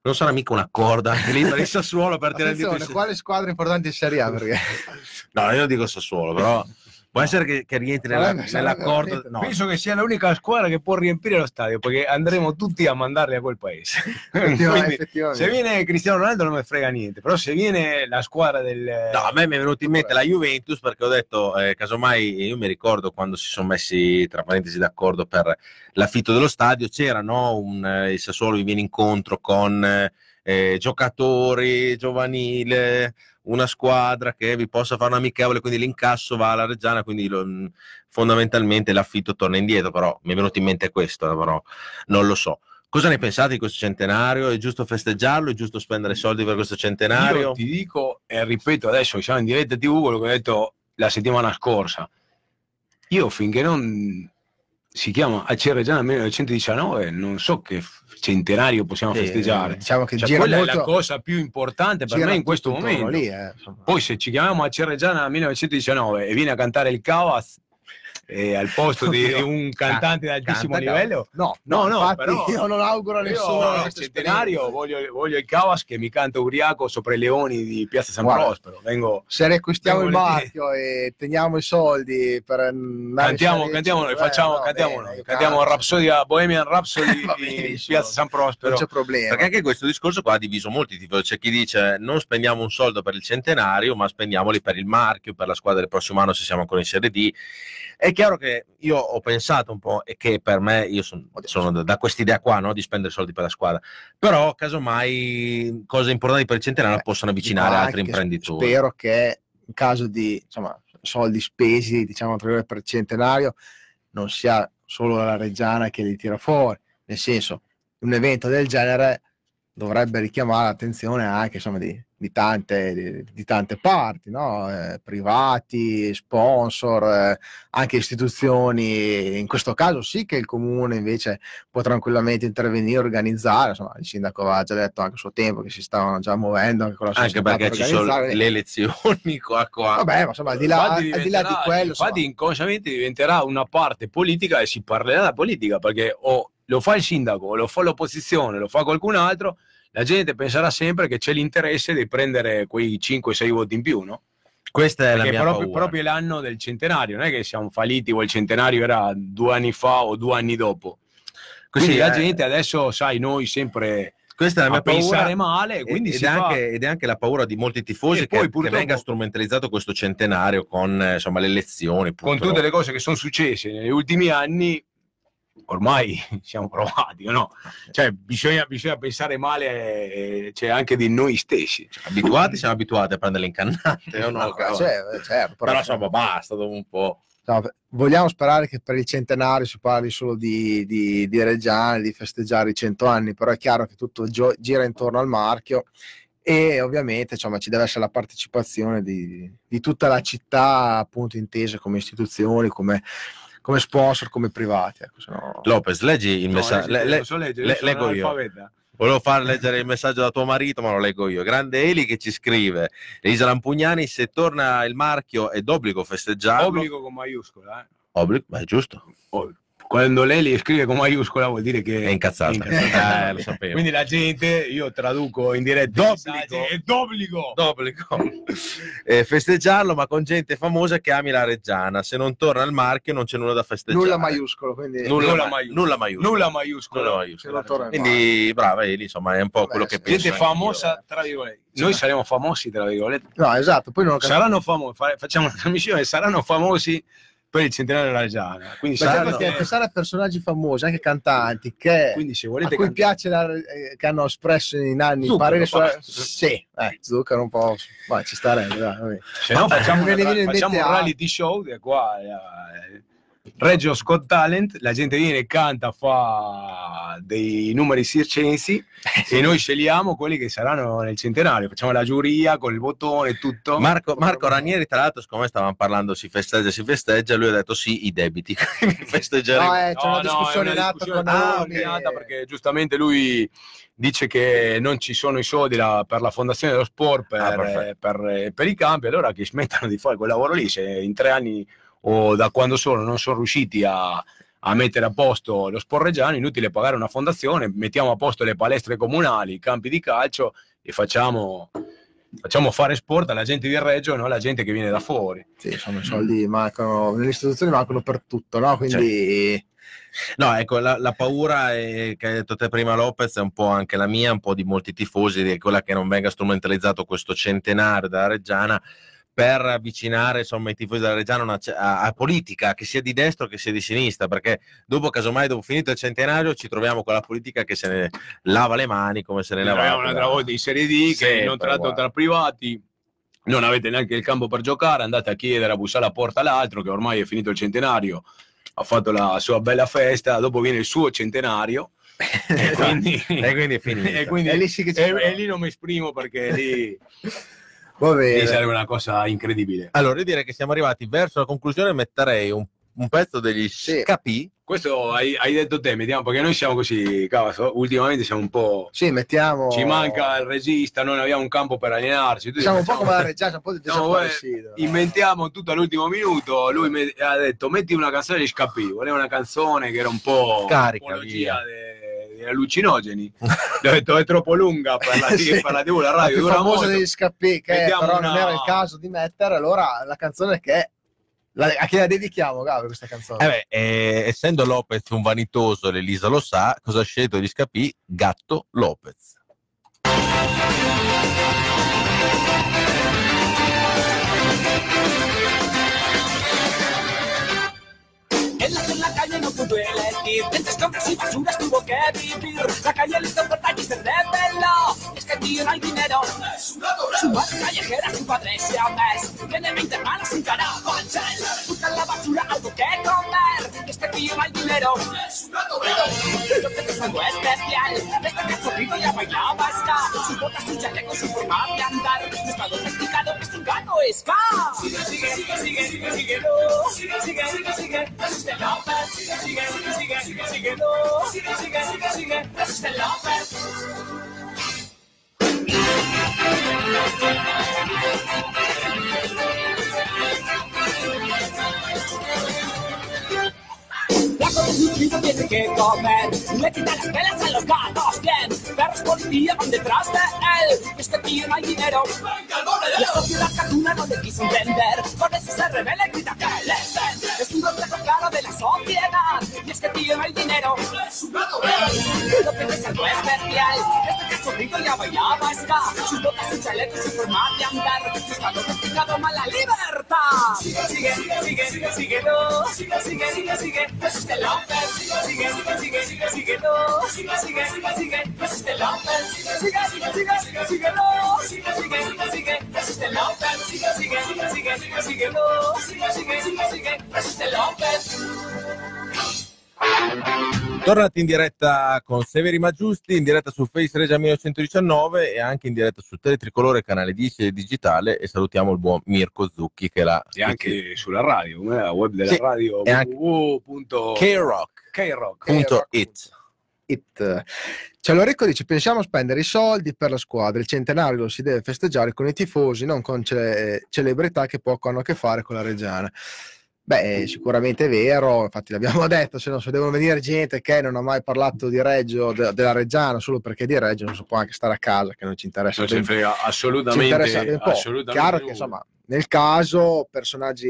Non sarà mica una corda anche lì per il Sassuolo per tirare Attenzione, dietro. quale squadra importante in Serie A? Perché No, io dico Sassuolo, però può essere che, che rientri nella, Sarebbe- nella sarebbe corda. veramente- No, Penso che sia l'unica squadra che può riempire lo stadio, perché andremo tutti a mandarli a quel paese. Quindi, se viene Cristiano Ronaldo non mi frega niente, però se viene la squadra del... No, a me mi è venuto in mente la Juventus perché ho detto, eh, casomai, io mi ricordo quando si sono messi tra parentesi d'accordo per l'affitto dello stadio, c'era no, un, eh, il Sassuolo vi viene incontro con eh, giocatori giovanile, una squadra che vi possa fare un amichevole, quindi l'incasso va alla Reggiana, quindi lo- mh, fondamentalmente l'affitto torna indietro, però mi è venuto in mente questo, però non lo so. Cosa ne pensate di questo centenario? È giusto festeggiarlo? È giusto spendere soldi per questo centenario? Io ti dico e ripeto adesso, siamo in diretta TV, quello che ho detto la settimana scorsa. Io finché non si chiama AC Reggiana 1919, non so che centenario possiamo Sì, festeggiare. Diciamo che Cioè, quella molto, è la cosa più importante per me in questo momento. Lì, eh. Poi se ci chiamiamo AC Reggiana 1919 e viene a cantare il Cavaz eh, al posto di, un cantante di altissimo canta livello, No, No, no, infatti però- io non auguro a io nessuno al centenario voglio, voglio il Cavas che mi canta ubriaco sopra i leoni di Piazza San Guarda, Prospero. Vengo, se riacquistiamo il marchio e teniamo i soldi per cantiamo, cantiamo noi, A, facciamo, eh, cantiamo bene, noi, cantiamo Rhapsodia, Bohemian Rhapsody di. Piazza San Prospero. non c'è problema. Perché anche questo discorso qua ha diviso molti tifosi. C'è chi dice non spendiamo un soldo per il centenario, ma spendiamoli per il marchio, per la squadra del prossimo anno se siamo ancora in Serie D. È chiaro che io ho pensato un po' e che per me, io son- sono da, da quest'idea qua, no? di spendere soldi per la squadra. Però, casomai, cose importanti per il centenario possono avvicinare altri imprenditori. Spero che in caso di insomma, soldi spesi, diciamo per il centenario, non sia solo la Reggiana che li tira fuori. Nel senso, un evento del genere dovrebbe richiamare l'attenzione anche insomma, di, di tante, di, tante parti, no? Eh, privati, sponsor, eh, anche istituzioni. In questo caso sì che il comune invece può tranquillamente intervenire, organizzare. Insomma, il sindaco aveva già detto anche a suo tempo che si stavano già muovendo anche con la Anche perché per ci sono le elezioni qua, qua. Vabbè, ma insomma, al di là, al di, là di quello, infatti insomma, inconsciamente diventerà una parte politica e si parlerà da politica perché o lo fa il sindaco, o lo fa l'opposizione, lo fa qualcun altro, la gente penserà sempre che c'è l'interesse di prendere quei 5-6 voti in più, no? Questa è la Perché mia è proprio, paura. proprio l'anno del centenario, non è che siamo falliti o il centenario era due anni fa o due anni dopo. Quindi Così, la eh, gente adesso, sai, noi sempre questa è la a mia paura. pensare male, quindi ed, è fa- anche, ed è anche la paura di molti tifosi E che, poi, che purtroppo- venga strumentalizzato questo centenario con eh, insomma, le elezioni. con purtroppo. tutte le cose che sono successe negli ultimi anni, ormai siamo provati, o no? Cioè, bisogna, bisogna pensare male eh, cioè, anche di noi stessi. abituati, siamo abituati a prendere le incannate, o no? no, cioè, certo, però, Però insomma basta dopo un po'. insomma, vogliamo sperare che per il centenario si parli solo di, di, di Reggiana, di festeggiare i cento anni, però è chiaro che tutto gio- gira intorno al marchio e ovviamente insomma, ci deve essere la partecipazione di, di tutta la città, appunto intese come istituzioni, come, come sponsor, come privati. Ecco, sennò- Lopez, leggi il No, messaggio. le- le- leggere, le- leggo io. Volevo far leggere il messaggio da tuo marito, ma lo leggo io. Grande Eli che ci scrive: Elisa Lampugnani, se torna il marchio è d'obbligo festeggiarlo. Obbligo con maiuscola. eh. Obbligo, ma è giusto. Oh, Quando lei li scrive con maiuscola vuol dire che È incazzata. è incazzata. Eh, lo sapevo. Quindi la gente, io traduco in diretta D'obbligo. è d'obbligo. d'obbligo Eh, festeggiarlo, ma con gente famosa che ami la Reggiana. Se non torna il marchio, non c'è nulla da festeggiare. nulla maiuscolo, quindi Nulla, Nulla ma- maiuscolo. nulla maiuscolo. Nulla maiuscola. Nulla maiuscolo. il Quindi, brava Eli, insomma, è un po' Vabbè, quello che penso. Gente famosa, tra virgolette. Noi saremo famosi, tra virgolette. No, esatto, poi non. Saranno famosi, fa- facciamo una trasmissione, saranno famosi per il centenario della Reggiana. Quindi, saranno, perché pensare a personaggi famosi, anche cantanti, che, quindi se a volete cui can- piace la- eh, che hanno espresso in anni Zucchero, pareri su... basta. Sì, eh, zucchero un po'... Ma ci starebbe, dai, se no facciamo, una- facciamo un altro. reality show che qua eh, Reggio Scott Talent, la gente viene, canta, fa dei numeri circensi e noi scegliamo quelli che saranno nel centenario, facciamo la giuria con il bottone e tutto. Marco, Marco Ranieri, tra l'altro, siccome stavamo parlando si festeggia, si festeggia, lui ha detto sì, i debiti, quindi festeggeremo. No, eh, c'è No, una no, discussione è in una atto discussione con ah, perché giustamente lui dice che non ci sono i soldi la- per la fondazione dello sport per, Ah, perfetto. per- per i campi, allora che smettano di fare quel lavoro lì, se in tre anni o da quando sono non sono riusciti a, a mettere a posto lo sport reggiano, inutile pagare una fondazione, mettiamo a posto le palestre comunali, i campi di calcio e facciamo, facciamo fare sport alla gente di Reggio e non alla gente che viene da fuori. Sì, insomma, i soldi mancano, nelle istituzioni mancano per tutto, no? Quindi... No, ecco, la, la paura è- che hai detto te prima Lopez è un po' anche la mia, un po' di molti tifosi, di quella che non venga strumentalizzato questo centenario della Reggiana per avvicinare insomma, i tifosi della Reggiana a, una a, a politica, che sia di destra che sia di sinistra, perché dopo, casomai, dopo finito il centenario, ci troviamo con la politica che se ne lava le mani come se ne lava avevamo un'altra volta in Serie D che Sempre, non tratto tra privati. Non avete neanche il campo per giocare, andate a chiedere a bussare la porta all'altro che ormai è finito il centenario, ha fatto la sua bella festa, dopo viene il suo centenario e quindi, E quindi è finita. e quindi- E lì sì che e- e lì non mi esprimo perché lì, Va bene. sarebbe una cosa incredibile. Allora, io direi che siamo arrivati verso la conclusione, metterei un, un pezzo degli Sì. Scapi. Questo hai, hai detto te, mettiamo, perché noi siamo così, cavolo, ultimamente siamo un po'... Sì, mettiamo... Ci manca il regista, non abbiamo un campo per allenarci. tutti Siamo un po' come la Reggiana, un po' di No, inventiamo tutto all'ultimo minuto. Lui mi ha detto: Metti una canzone di Scappi. Voleva una canzone che era un po' Carica, allucinogeni. Ho detto: È troppo lunga per la, Sì. per la TV, la la radio. dura famosa molto. degli scappi, che Mettiamo però non una- era il caso di mettere, allora la canzone che è... la- a chi la dedichiamo, Gabri, questa canzone? Eh beh, eh, essendo Lopez un vanitoso, l'Elisa lo sa, cosa ha scelto di Scapi? Gatto Lopez. Pudo elegir, entre escombros y basuras tuvo que vivir. La calle le hizo y se rebeló. Y es que el no hay dinero. Su madre callejera, su padre se ames. Tiene 20 hermanos sin carabanchel. Busca en la basura algo que comer. Y es que el tío no hay dinero. Pero que es especial. Este cachorrito ya bailaba ska. Sus botas, su chaleco, su forma de andar. No está domesticado, es un gato ska. Sigue, sigue, sigue, sigue, sigue, sigue. Sigue, sigue, sigue, sigue. López. Sigue, sigue, sigue, sigue, sigue, sigue, no. Sigue, sigue, sigue, sigue. Resiste López. Flaco desnutrido tiene que comer. Le quita las pelas a los gatos, bien. Perros policía van detrás de él. Este tío no hay dinero. La sociedad catuna no le quiso entender. Por eso se revela y grita que le den. Es un reflejo claro de la sociedad. Y es que tío no hay dinero. Lo que es algo especial. Este cachorrito ya bailaba ska. Sus botas, su chaleco, su forma de andar. Está domesticado mala libertad. Sigue, sigue, sigue, sigue, sigue. Sigue, sigue, sigue, sigue. Resiste López. Sigue, sigue, sigue, sigue, sigue, sigue, no. Sigue, sigue, sigue, sigue. Resiste López. Sigue, sigue, sigue, sigue, sigue, no. Sigue, sigue, sigue, sigue. Resiste López. Sigue, sigue, sigue, sigue, sigue, sigue, no. Sigue, sigue, sigue, sigue. Resiste López. Tornati in diretta con Severi Maggiusti, in diretta su Face Regia 1919 e anche in diretta su Teletricolore canale 10 e digitale e salutiamo il buon Mirko Zucchi che l'ha E anche sulla radio, la web della Sì, radio www.krock.it. K-Rock.it It. Cioè Lorecco dice pensiamo a spendere i soldi per la squadra, il centenario lo si deve festeggiare con i tifosi, non con cele- celebrità che poco hanno a che fare con la Reggiana. Beh, sicuramente è vero, infatti l'abbiamo detto, se no se devono venire gente che non ha mai parlato di Reggio, de- della Reggiana, solo perché di Reggio non si può anche stare a casa, che non ci interessa. Non frega ci interessa assolutamente, poco. assolutamente Chiaro che nulla. insomma, nel caso personaggi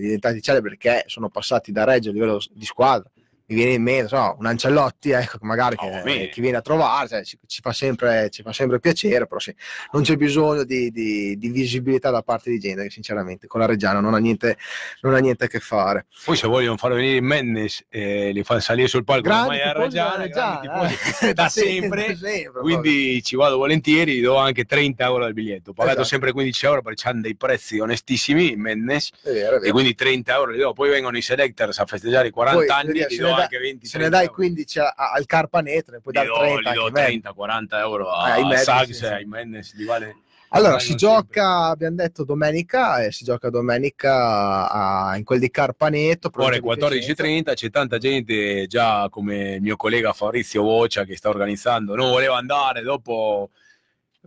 diventati celebri che sono passati da Reggio a livello di squadra, mi viene in mente so, un Ancelotti, ecco, magari che, Oh, chi viene a trovare, cioè, ci, ci fa sempre, ci fa sempre piacere, però sì, non c'è bisogno di, di- di visibilità da parte di gente che sinceramente con la Reggiana non ha niente, non ha niente a che fare. Poi se vogliono far venire Mendes e li fanno salire sul palco Grandi a Reggiana, eh. da sempre, sempre, sempre, quindi ci vado volentieri, do anche 30 euro al biglietto, ho pagato Esatto. sempre 15 euro perché hanno dei prezzi onestissimi Mendes È vero, è e quindi 30 euro li do, poi vengono i selectors a festeggiare i 40 Poi, anni, anche 20 Se ne 30 dai euro. 15 a- a- al Carpaneto, ne puoi Li dare do, 30 li do anche a me. 30-40 euro Ah, a, ai a Suggs sì, ai Mendes, li vale Allora, si gioca, abbiamo detto domenica, e si gioca domenica a- in quel di Carpaneto. Ore provincia di Piacenza. 14.30 c'è tanta gente già come il mio collega Fabrizio Boccia che sta organizzando non voleva andare dopo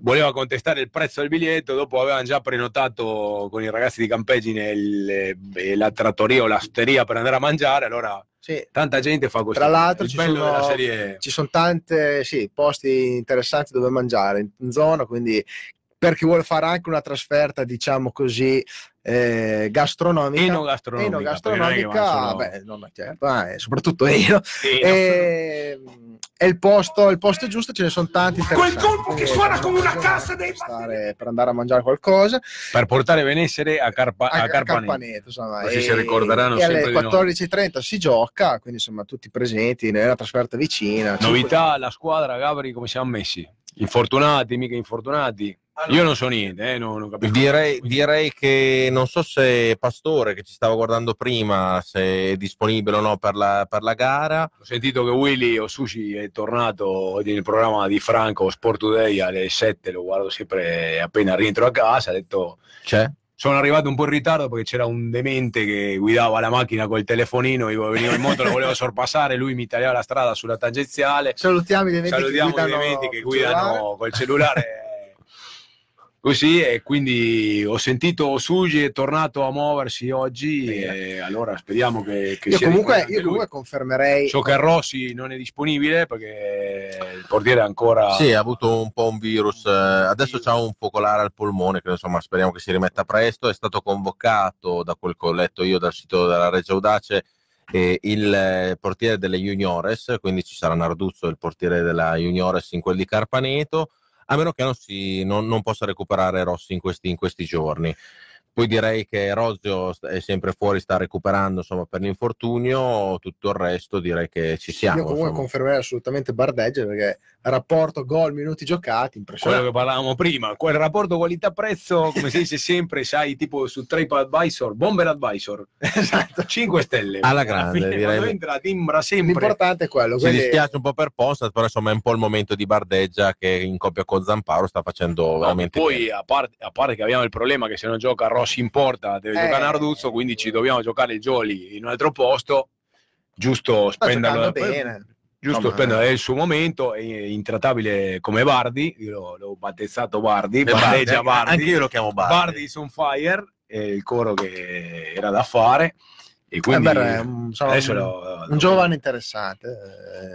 voleva contestare il prezzo del biglietto dopo avevano già prenotato con i ragazzi di Campegine il- eh, la trattoria o l'osteria per andare a mangiare allora Sì. tanta gente fa così Tra l'altro ci sono, serie ci sono tante sì, posti interessanti dove mangiare in zona, quindi per chi vuole fare anche una trasferta, diciamo così, eh, gastronomica. enogastronomica enogastronomica, non solo- beh, no, ma certo, eh, soprattutto io. Sì, no. E, è il posto, il posto giusto, ce ne sono tanti. Quel colpo che suona come una cassa dei per stare- per andare a mangiare qualcosa per portare benessere a, Carpa- a, a Carpaneto. Carpaneto, insomma, Così e, si ricorderanno e alle sempre di noi. 14.30 si gioca, quindi insomma tutti presenti nella trasferta vicina. novità la squadra Gabri come siamo messi infortunati mica infortunati io non so niente eh, non, non capisco Direi, direi che non so se Pastore, che ci stava guardando prima, se è disponibile o no per la, per la gara. Ho sentito che Willy Osushi è tornato nel programma di Franco Sport Today alle 7, lo guardo sempre appena rientro a casa, ha detto C'è? sono arrivato un po' in ritardo perché c'era un demente che guidava la macchina col telefonino, io venivo in moto, lo volevo sorpassare, lui mi tagliava la strada sulla tangenziale. Salutiamo i dementi Salutiamo che i guidano, dementi che guidano col cellulare. Così e quindi ho sentito Osushi è tornato a muoversi oggi e allora speriamo che, che Io sia comunque, io comunque confermerei. So che Rossi non è disponibile perché il portiere è ancora. Sì, ha avuto un po' un virus. eh, adesso c'ha un focolare al polmone, che insomma speriamo che si rimetta presto. È stato convocato, da quel che ho letto io dal sito della Regia Audace, eh, il eh, portiere delle Juniores, quindi ci sarà Narduzzo, il portiere della Juniores in quel di Carpaneto, a meno che non, si, non, non possa recuperare Rossi in questi, in questi giorni. Poi direi che Rozio è sempre fuori, sta recuperando insomma, per l'infortunio, tutto il resto direi che ci siamo. Io comunque insomma. confermerei assolutamente Bardeggio perché rapporto gol, minuti giocati, Quello impressionante. che parlavamo prima, quel rapporto qualità-prezzo, come si dice sempre, sai, tipo su TripAdvisor, Bomber Advisor, esatto. 5 stelle. Alla grande, fine, direi. entra timbra sempre. L'importante è quello. Ci quindi- dispiace un po' per Ponsat, però insomma è un po' il momento di Bardeggia che in coppia con Zamparo sta facendo No, veramente poi bene. a parte, a parte che abbiamo il problema che se non gioca Rossi in porta deve Eh. giocare Narduzzo, quindi ci dobbiamo giocare il Gioli in un altro posto, giusto sta spenderlo bene. giusto Insomma, spendere è il suo momento, è intrattabile come Bardi, io l'ho, l'ho battezzato Bardi, E Bardeggia Bardi, Bardi, Anche io lo chiamo Bardi. Bardi is on fire, è il coro che era da fare e quindi Eh, beh, è un, adesso un- lo- un giovane interessante.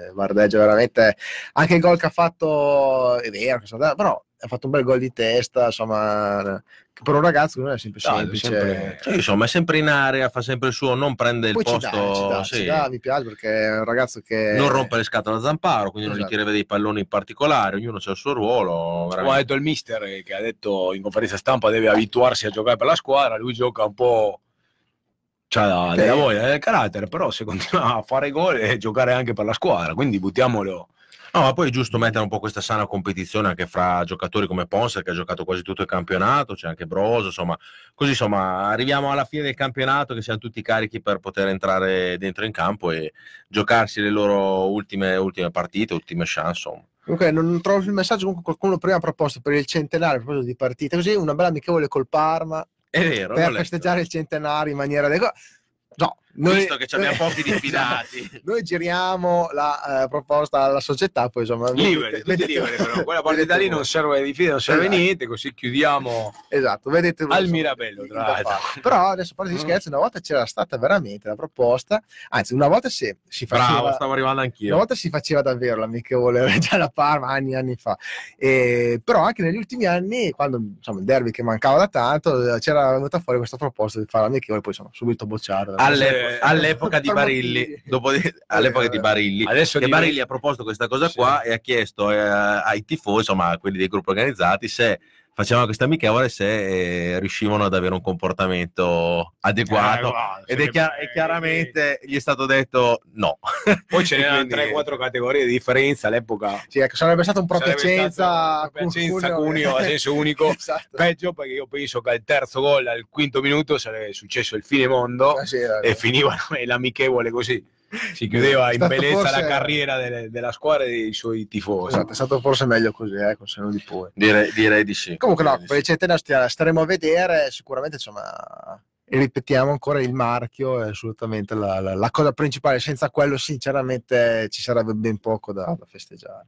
eh, Bardeggio veramente anche il gol che ha fatto è vero, però ha fatto un bel gol di testa, insomma, per un ragazzo non è sempre Dai, semplice. sempre- Sì, insomma, è sempre in area, fa sempre il suo, non prende il Poi ci posto, dà, ci dà, sì. ci dà, mi piace perché è un ragazzo che non rompe le scatole a Zamparo, quindi non Esatto. gli tira dei palloni in particolare, ognuno ha il suo ruolo. come ha detto il mister che ha detto in conferenza stampa deve abituarsi a giocare per la squadra, lui gioca un po' c'ha la- Sì. della voglia, del carattere, però se continua a fare gol e giocare anche per la squadra, quindi buttiamolo No, ma poi è giusto mettere un po' questa sana competizione anche fra giocatori come Ponce che ha giocato quasi tutto il campionato, c'è anche Broso, insomma, così insomma arriviamo alla fine del campionato che siamo tutti carichi per poter entrare dentro in campo e giocarsi le loro ultime, ultime partite, ultime chance, insomma. Comunque non trovo il messaggio, comunque qualcuno prima ha proposto per il centenario, a proposito di partite, così una bella amichevole col Parma È vero, per festeggiare il centenario in maniera adeguata. No, noi, Visto che ci abbiamo pochi diffidati. noi giriamo la eh, proposta alla società, poi insomma... Liberi, tutti liberi, però quella partita lì non serve di fine, non serve Esatto. niente, così chiudiamo Esatto, vedete al Mirabello. Tra da. Però adesso parlo di Mm. scherzi, una volta c'era stata veramente la proposta, anzi una volta si, si faceva... Bravo, stavo arrivando Una anch'io. volta si faceva davvero l'amichevole già da Parma anni e anni fa, E- però anche negli ultimi anni, quando insomma, il derby che mancava da tanto, eh, c'era venuta fuori questa proposta di fare l'amichevole, poi insomma, subito bocciata. Alle- Eh, all'epoca di Barilli, dopo di- all'epoca di Barilli, Adesso che di- Barilli ha proposto questa cosa Sì. qua e ha chiesto eh, ai tifosi, insomma, a quelli dei gruppi organizzati, se facevano questa amichevole, se eh, riuscivano ad avere un comportamento adeguato. Eh, guarda, Ed è, chiar- e chiaramente gli è stato detto no. Poi ce n'erano Quindi- 3-4 categorie di differenza all'epoca. Sì, ecco, sarebbe stato un un Propiacenza Cuneo a senso unico. esatto. Peggio perché io penso che al terzo gol, al quinto minuto, sarebbe successo il fine mondo Eh sì, e finiva l'amichevole così. Si chiudeva in bellezza forse- la carriera delle- della squadra e dei suoi tifosi. Esatto, è stato forse meglio così, eh, con seno di poi. Direi, direi di sì. Comunque no, per il centenario staremo a vedere, sicuramente insomma ripetiamo ancora il marchio è assolutamente la, la- la cosa principale, senza quello sinceramente ci sarebbe ben poco da, da festeggiare.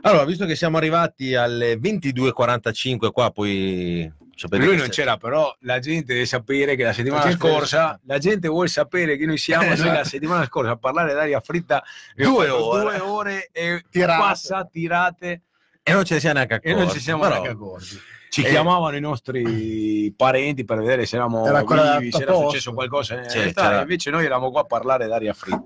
Allora, visto che siamo arrivati alle 22.45 qua, poi Lui non c'era, però la gente deve sapere che la settimana La scorsa la gente vuole sapere che noi siamo. Noi Esatto. la settimana scorsa a parlare d'aria fritta Due ore. due ore e Tirate. passa tirate E non ce ne siamo neanche accorti. e non ci siamo però- neanche accorti. Ci Eh. chiamavano i nostri parenti per vedere se eravamo vivi, se era successo qualcosa. in realtà, invece noi eravamo qua a parlare d'aria fritta.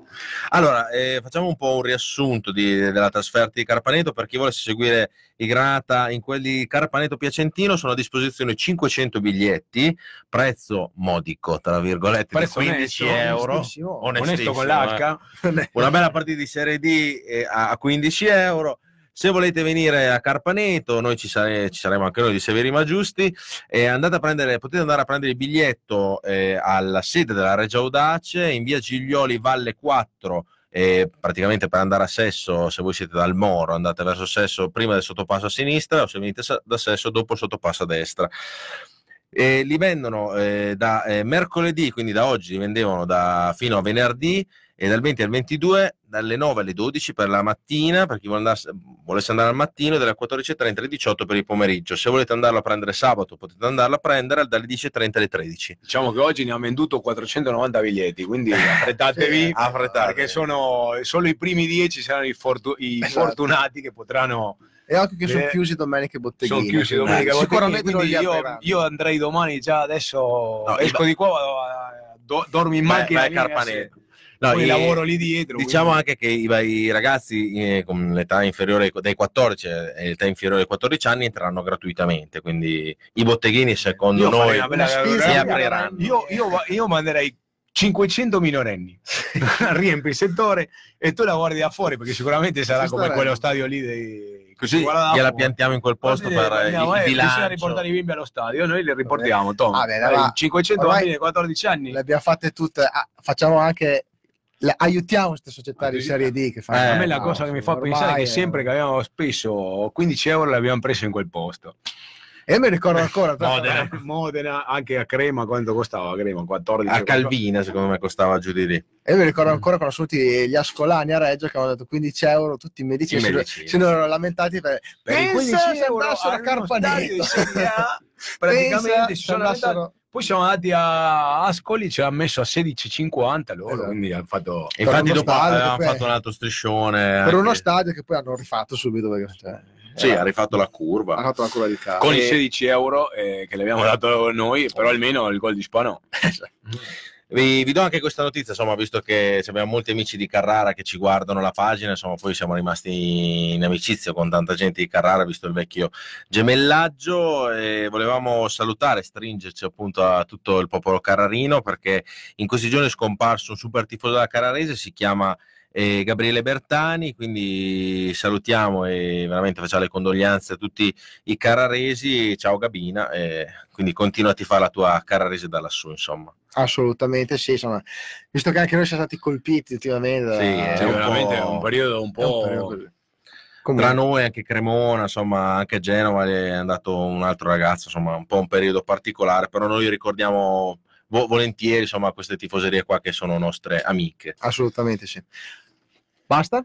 Allora, eh, facciamo un po' un riassunto di- della trasferta di Carpaneto per chi volesse seguire i Granata in quelli Carpaneto Piacentino. Sono a disposizione 500 biglietti, prezzo modico, tra virgolette, Prezzo di 15 onesto, euro. onestissimo. Onestissimo, Onesto con l'H. eh. Una bella partita di Serie D eh, a 15 euro. Se volete venire a Carpaneto, noi ci, sare- ci saremo anche noi di Severi Ma Giusti. E a prendere, potete andare a prendere il biglietto eh, alla sede della Regia Audace in via Giglioli Valle 4. eh, praticamente per andare a Sesso, se voi siete dal Moro, andate verso Sesso prima del sottopasso a sinistra, o se venite da Sesso dopo il sottopasso a destra. E li vendono eh, da eh, mercoledì, quindi da oggi, li vendevano da, fino a venerdì e dal 20 al 22 dalle 9 alle 12 per la mattina per chi vuole andasse- volesse andare al mattino e dalle 14.30 alle 18 per il pomeriggio se volete andarlo a prendere sabato potete andarlo a prendere dalle 10.30 alle 13 Diciamo che oggi ne ha venduto 490 biglietti, quindi affrettatevi. Sì, affrettatevi. Perché sono solo i primi 10 saranno i, fortu- i Esatto. fortunati che potranno. E anche che sono Eh, chiusi domenica i botteghini. Sono chiusi quindi domenica. Sicuramente non quindi li io, io andrei domani già adesso. No, esco di qua, vado a- do- dormi in Vai- macchina. vai a Carpaneto. No, Poi i- lavoro lì dietro. Diciamo quindi- anche che i, i ragazzi eh, con l'età inferiore ai- dai 14 e l'età inferiore ai 14 anni entreranno gratuitamente, quindi i botteghini secondo Io noi bella si apriranno. Io, io, io manderei 500 minorenni, riempi il settore e tu la guardi da fuori perché sicuramente sarà Ci come quello stadio lì dei... Così gliela piantiamo in quel posto Così per andiamo, il eh, bisogna bilancio. riportare i bimbi allo stadio, noi li riportiamo, Tom. Ah, bene, va. 500 Ormai- bambini di 14 anni. Le abbiamo fatte tutte. Ah, facciamo anche. Le- aiutiamo queste società di. Serie D che fanno. Eh, a me la no, cosa che mi fa pensare è che sempre che abbiamo speso 15 euro le abbiamo prese in quel posto. E io mi ricordo ancora. Modena. Modena, anche a Crema, quanto costava? A Crema 14 A Calvina, secondo me, costava giù di lì. E io mi ricordo ancora quando sono venuti gli ascolani a Reggio che avevano dato 15 euro tutti i medici. I se- medici. Se ne erano lamentati per, per i Pensa 15 se euro a a uno stadio Carpaneto. di Serie A, Pensa praticamente si se sono lamentati. andassero- Poi siamo andati a Ascoli, ci hanno messo a 16,50 loro, Esatto. quindi hanno fatto... E infatti dopo che poi- fatto un altro striscione. per anche- uno stadio che poi hanno rifatto subito perché cioè, Sì, ha rifatto la ha curva. fatto la cura di casa. Con i E- 16 euro eh, che le abbiamo dato noi, però almeno il gol di Spano. Vi, vi do anche questa notizia, insomma, visto che abbiamo molti amici di Carrara che ci guardano la pagina, insomma, poi siamo rimasti in amicizia con tanta gente di Carrara, visto il vecchio gemellaggio, e volevamo salutare, stringerci appunto a tutto il popolo carrarino, perché in questi giorni è scomparso un super tifoso della Carrarese, si chiama e Gabriele Bertani, quindi salutiamo e veramente facciamo le condoglianze a tutti i carraresi, ciao Gabina, e quindi continua a fare la tua carrarese da lassù insomma. Assolutamente sì, insomma, visto che anche noi siamo stati colpiti ultimamente. Sì, da- un veramente po'- un periodo un po'... periodo. Tra noi anche Cremona, insomma anche a Genova è andato un altro ragazzo, insomma un po' un periodo particolare, però noi ricordiamo vo- volentieri insomma queste tifoserie qua che sono nostre amiche. assolutamente sì. Basta?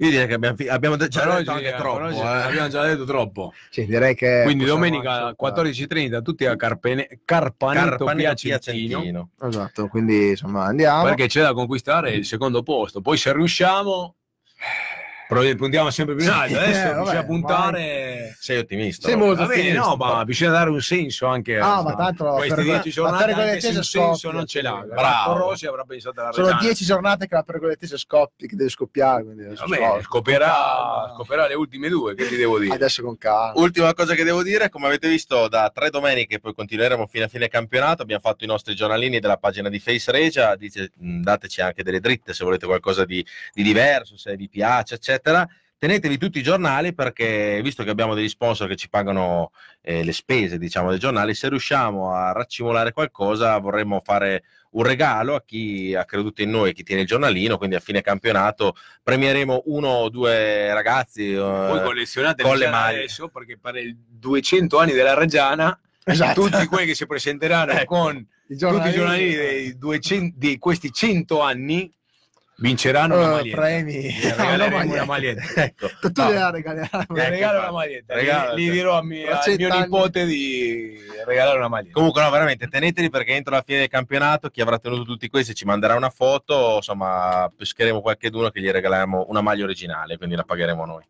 Io direi che abbiamo, abbiamo già Per detto oggi, troppo. oggi eh. abbiamo già detto troppo. Sì, direi che. Quindi domenica anche- 14.30 tutti a Carpene, Carpaneto, Carpanino Piacentino, Piacentino. Esatto, quindi insomma andiamo. perché c'è da conquistare il secondo posto. Poi se riusciamo, però puntiamo sempre più in alto. Adesso eh, vabbè, bisogna puntare... Sei ottimista? Sei no? molto Va bene, no, ma bisogna dare un senso anche Ah, a ma tanto queste per- 10 ma giornate, anche se un senso scoppia. non ce l'ha. Bravo. Rossi avrà pensato alla Sono Reggiana. dieci giornate che la pergolettese scoppi, che deve scoppiare. Quindi Vabbè, scoppi. scoprirà, scoprirà le ultime due, che ti devo dire? Adesso con calma. Ultima cosa che devo dire, come avete visto da tre domeniche, poi continueremo fino a fine campionato, abbiamo fatto i nostri giornalini della pagina di Face Regia, dice, dateci anche delle dritte se volete qualcosa di, di diverso, se vi piace, eccetera. Tenetevi tutti i giornali perché, visto che abbiamo degli sponsor che ci pagano eh, le spese diciamo, dei giornali, se riusciamo a raccimolare qualcosa vorremmo fare un regalo a chi ha creduto in noi, chi tiene il giornalino, quindi a fine campionato premieremo uno o due ragazzi. eh, Voi collezionate con le maglie. adesso perché per il 200 anni della Reggiana Esatto. tutti quelli che si presenteranno Ecco. con I tutti i giornali dei 200 di questi 100 anni vinceranno una Oh, maglietta. premi. Regaleremo una maglietta. ecco. Tu No. gliela regaliamo. Mi Ecco, regalo una maglietta. Regalo, Gli, gli sì. dirò a mio, al mio nipote di regalare una maglietta. Comunque, no, veramente teneteli perché entro la fine del campionato chi avrà tenuto tutti questi ci manderà una foto. Insomma, pescheremo qualcheduno che gli regaliamo una maglia originale, quindi la pagheremo noi.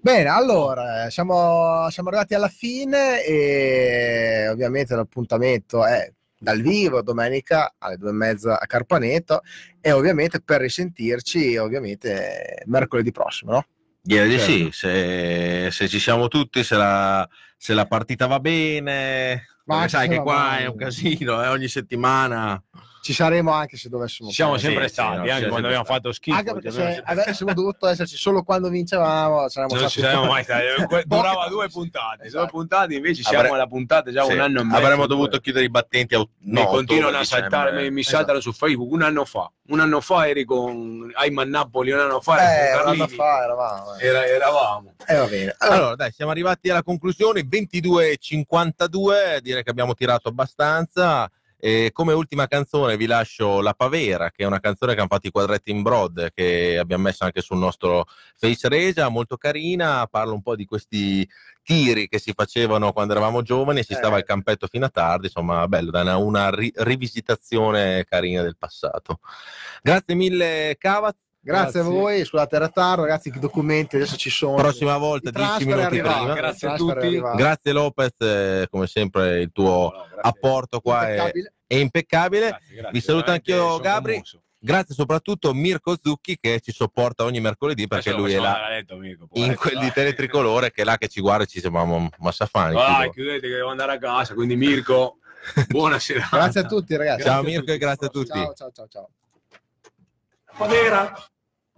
Bene, allora siamo, siamo arrivati alla fine e ovviamente l'appuntamento è dal vivo domenica alle due e mezza a Carpaneto e ovviamente per risentirci ovviamente mercoledì prossimo, no? Direi di Certo. sì, se, se ci siamo tutti, se la, se la partita va bene. Ma sai che qua è un casino, eh, ogni settimana. Ci saremo anche se dovessimo Ci siamo sempre sì, stati, no, anche sì, quando abbiamo fatto schifo. Anche perché se avessimo dovuto esserci solo quando vincevamo saremmo non ci saremmo mai stati. Que- Durava due puntate, due Esatto. puntate, invece siamo Avre- alla puntata già Sì, un anno e mezzo. Avremmo due. dovuto chiudere i battenti a ot- mi no, continuano a saltare, mi, mi Esatto. saltano su Facebook un anno fa. Un anno fa eri con Ayman Napoli, un anno fa Eh, un anno fa eravamo. eh. Era- eravamo. Eh, va bene. Allora, Allora, dai, siamo arrivati alla conclusione, 22.52, direi che abbiamo tirato abbastanza. E come ultima canzone vi lascio La Pavera, che è una canzone che hanno fatto i quadretti in broad, che abbiamo messo anche sul nostro Face Regia, molto carina, parla un po' di questi tiri che si facevano quando eravamo giovani e si Eh. stava al campetto fino a tardi, insomma, bello, dà una, una ri- rivisitazione carina del passato. Grazie mille Cavaz, grazie, a voi, scusate il ritardo, ragazzi, i documenti adesso ci sono. prossima volta Il 10 transfer è minuti arrivato, prima. il Grazie a tutti. Grazie Lopez, eh, come sempre il tuo No, apporto qua è, Impeccabile. è impeccabile. Grazie, grazie, Vi saluto anch'io, sono Gabri. commosso. Grazie soprattutto a Mirko Zucchi che ci sopporta ogni mercoledì perché Adesso lui è là letto, amico, in quel di. Teletricolore che è là che ci guarda e ci sembriamo massafani. Tipo. chiudete che devo andare a casa, quindi Mirko, buonasera. Grazie a tutti, ragazzi. Ciao Mirko e grazie a tutti. Ciao, ciao, ciao, ciao.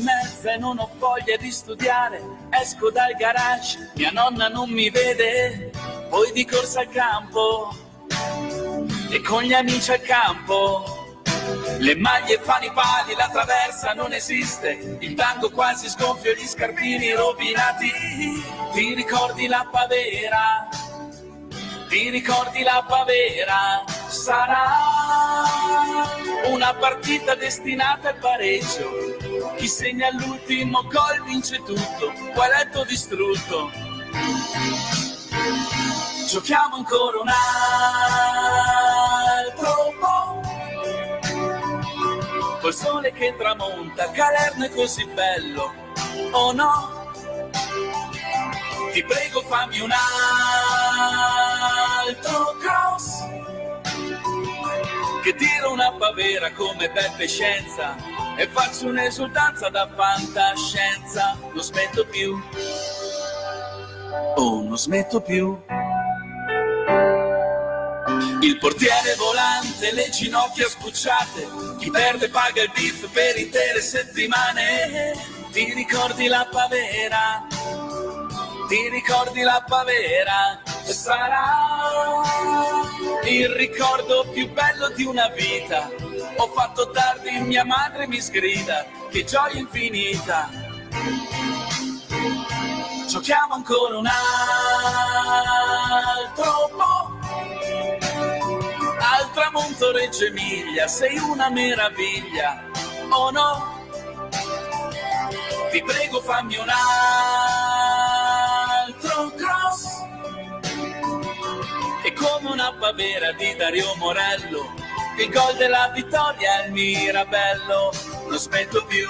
mezza e non ho voglia di studiare. Esco dal garage, mia nonna non mi vede. Poi di corsa al campo e con gli amici al campo. Le maglie fanno i pali, la traversa non esiste. Il tango quasi sgonfio, gli scarpini rovinati. Ti ricordi la pavera? Ti ricordi la pavera? Sarà una partita destinata al pareggio. Chi segna l'ultimo gol vince tutto. Tuo distrutto? Giochiamo ancora un altro po'. Col sole che tramonta, Calerno è così bello. Oh no, Ti prego fammi un altro cross Che tiro una pavera come Beppe Scienza E faccio un'esultanza da fantascienza Non smetto più Oh, non smetto più il portiere volante, le ginocchia sbucciate, chi perde paga il biff per intere settimane. Ti ricordi la pavera? Ti ricordi la pavera? Sarà il ricordo più bello di una vita. Ho fatto tardi, mia madre mi sgrida, che gioia infinita. Giochiamo ancora un altro po' al tramonto Reggio Emilia, sei una meraviglia, oh no? Ti prego fammi un altro cross. E come una pavera di Dario Morello Il gol della vittoria è il Mirabello. Non smetto più.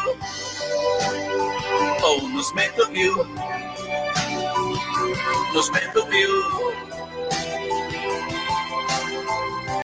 Oh, non smetto più. Non smetto più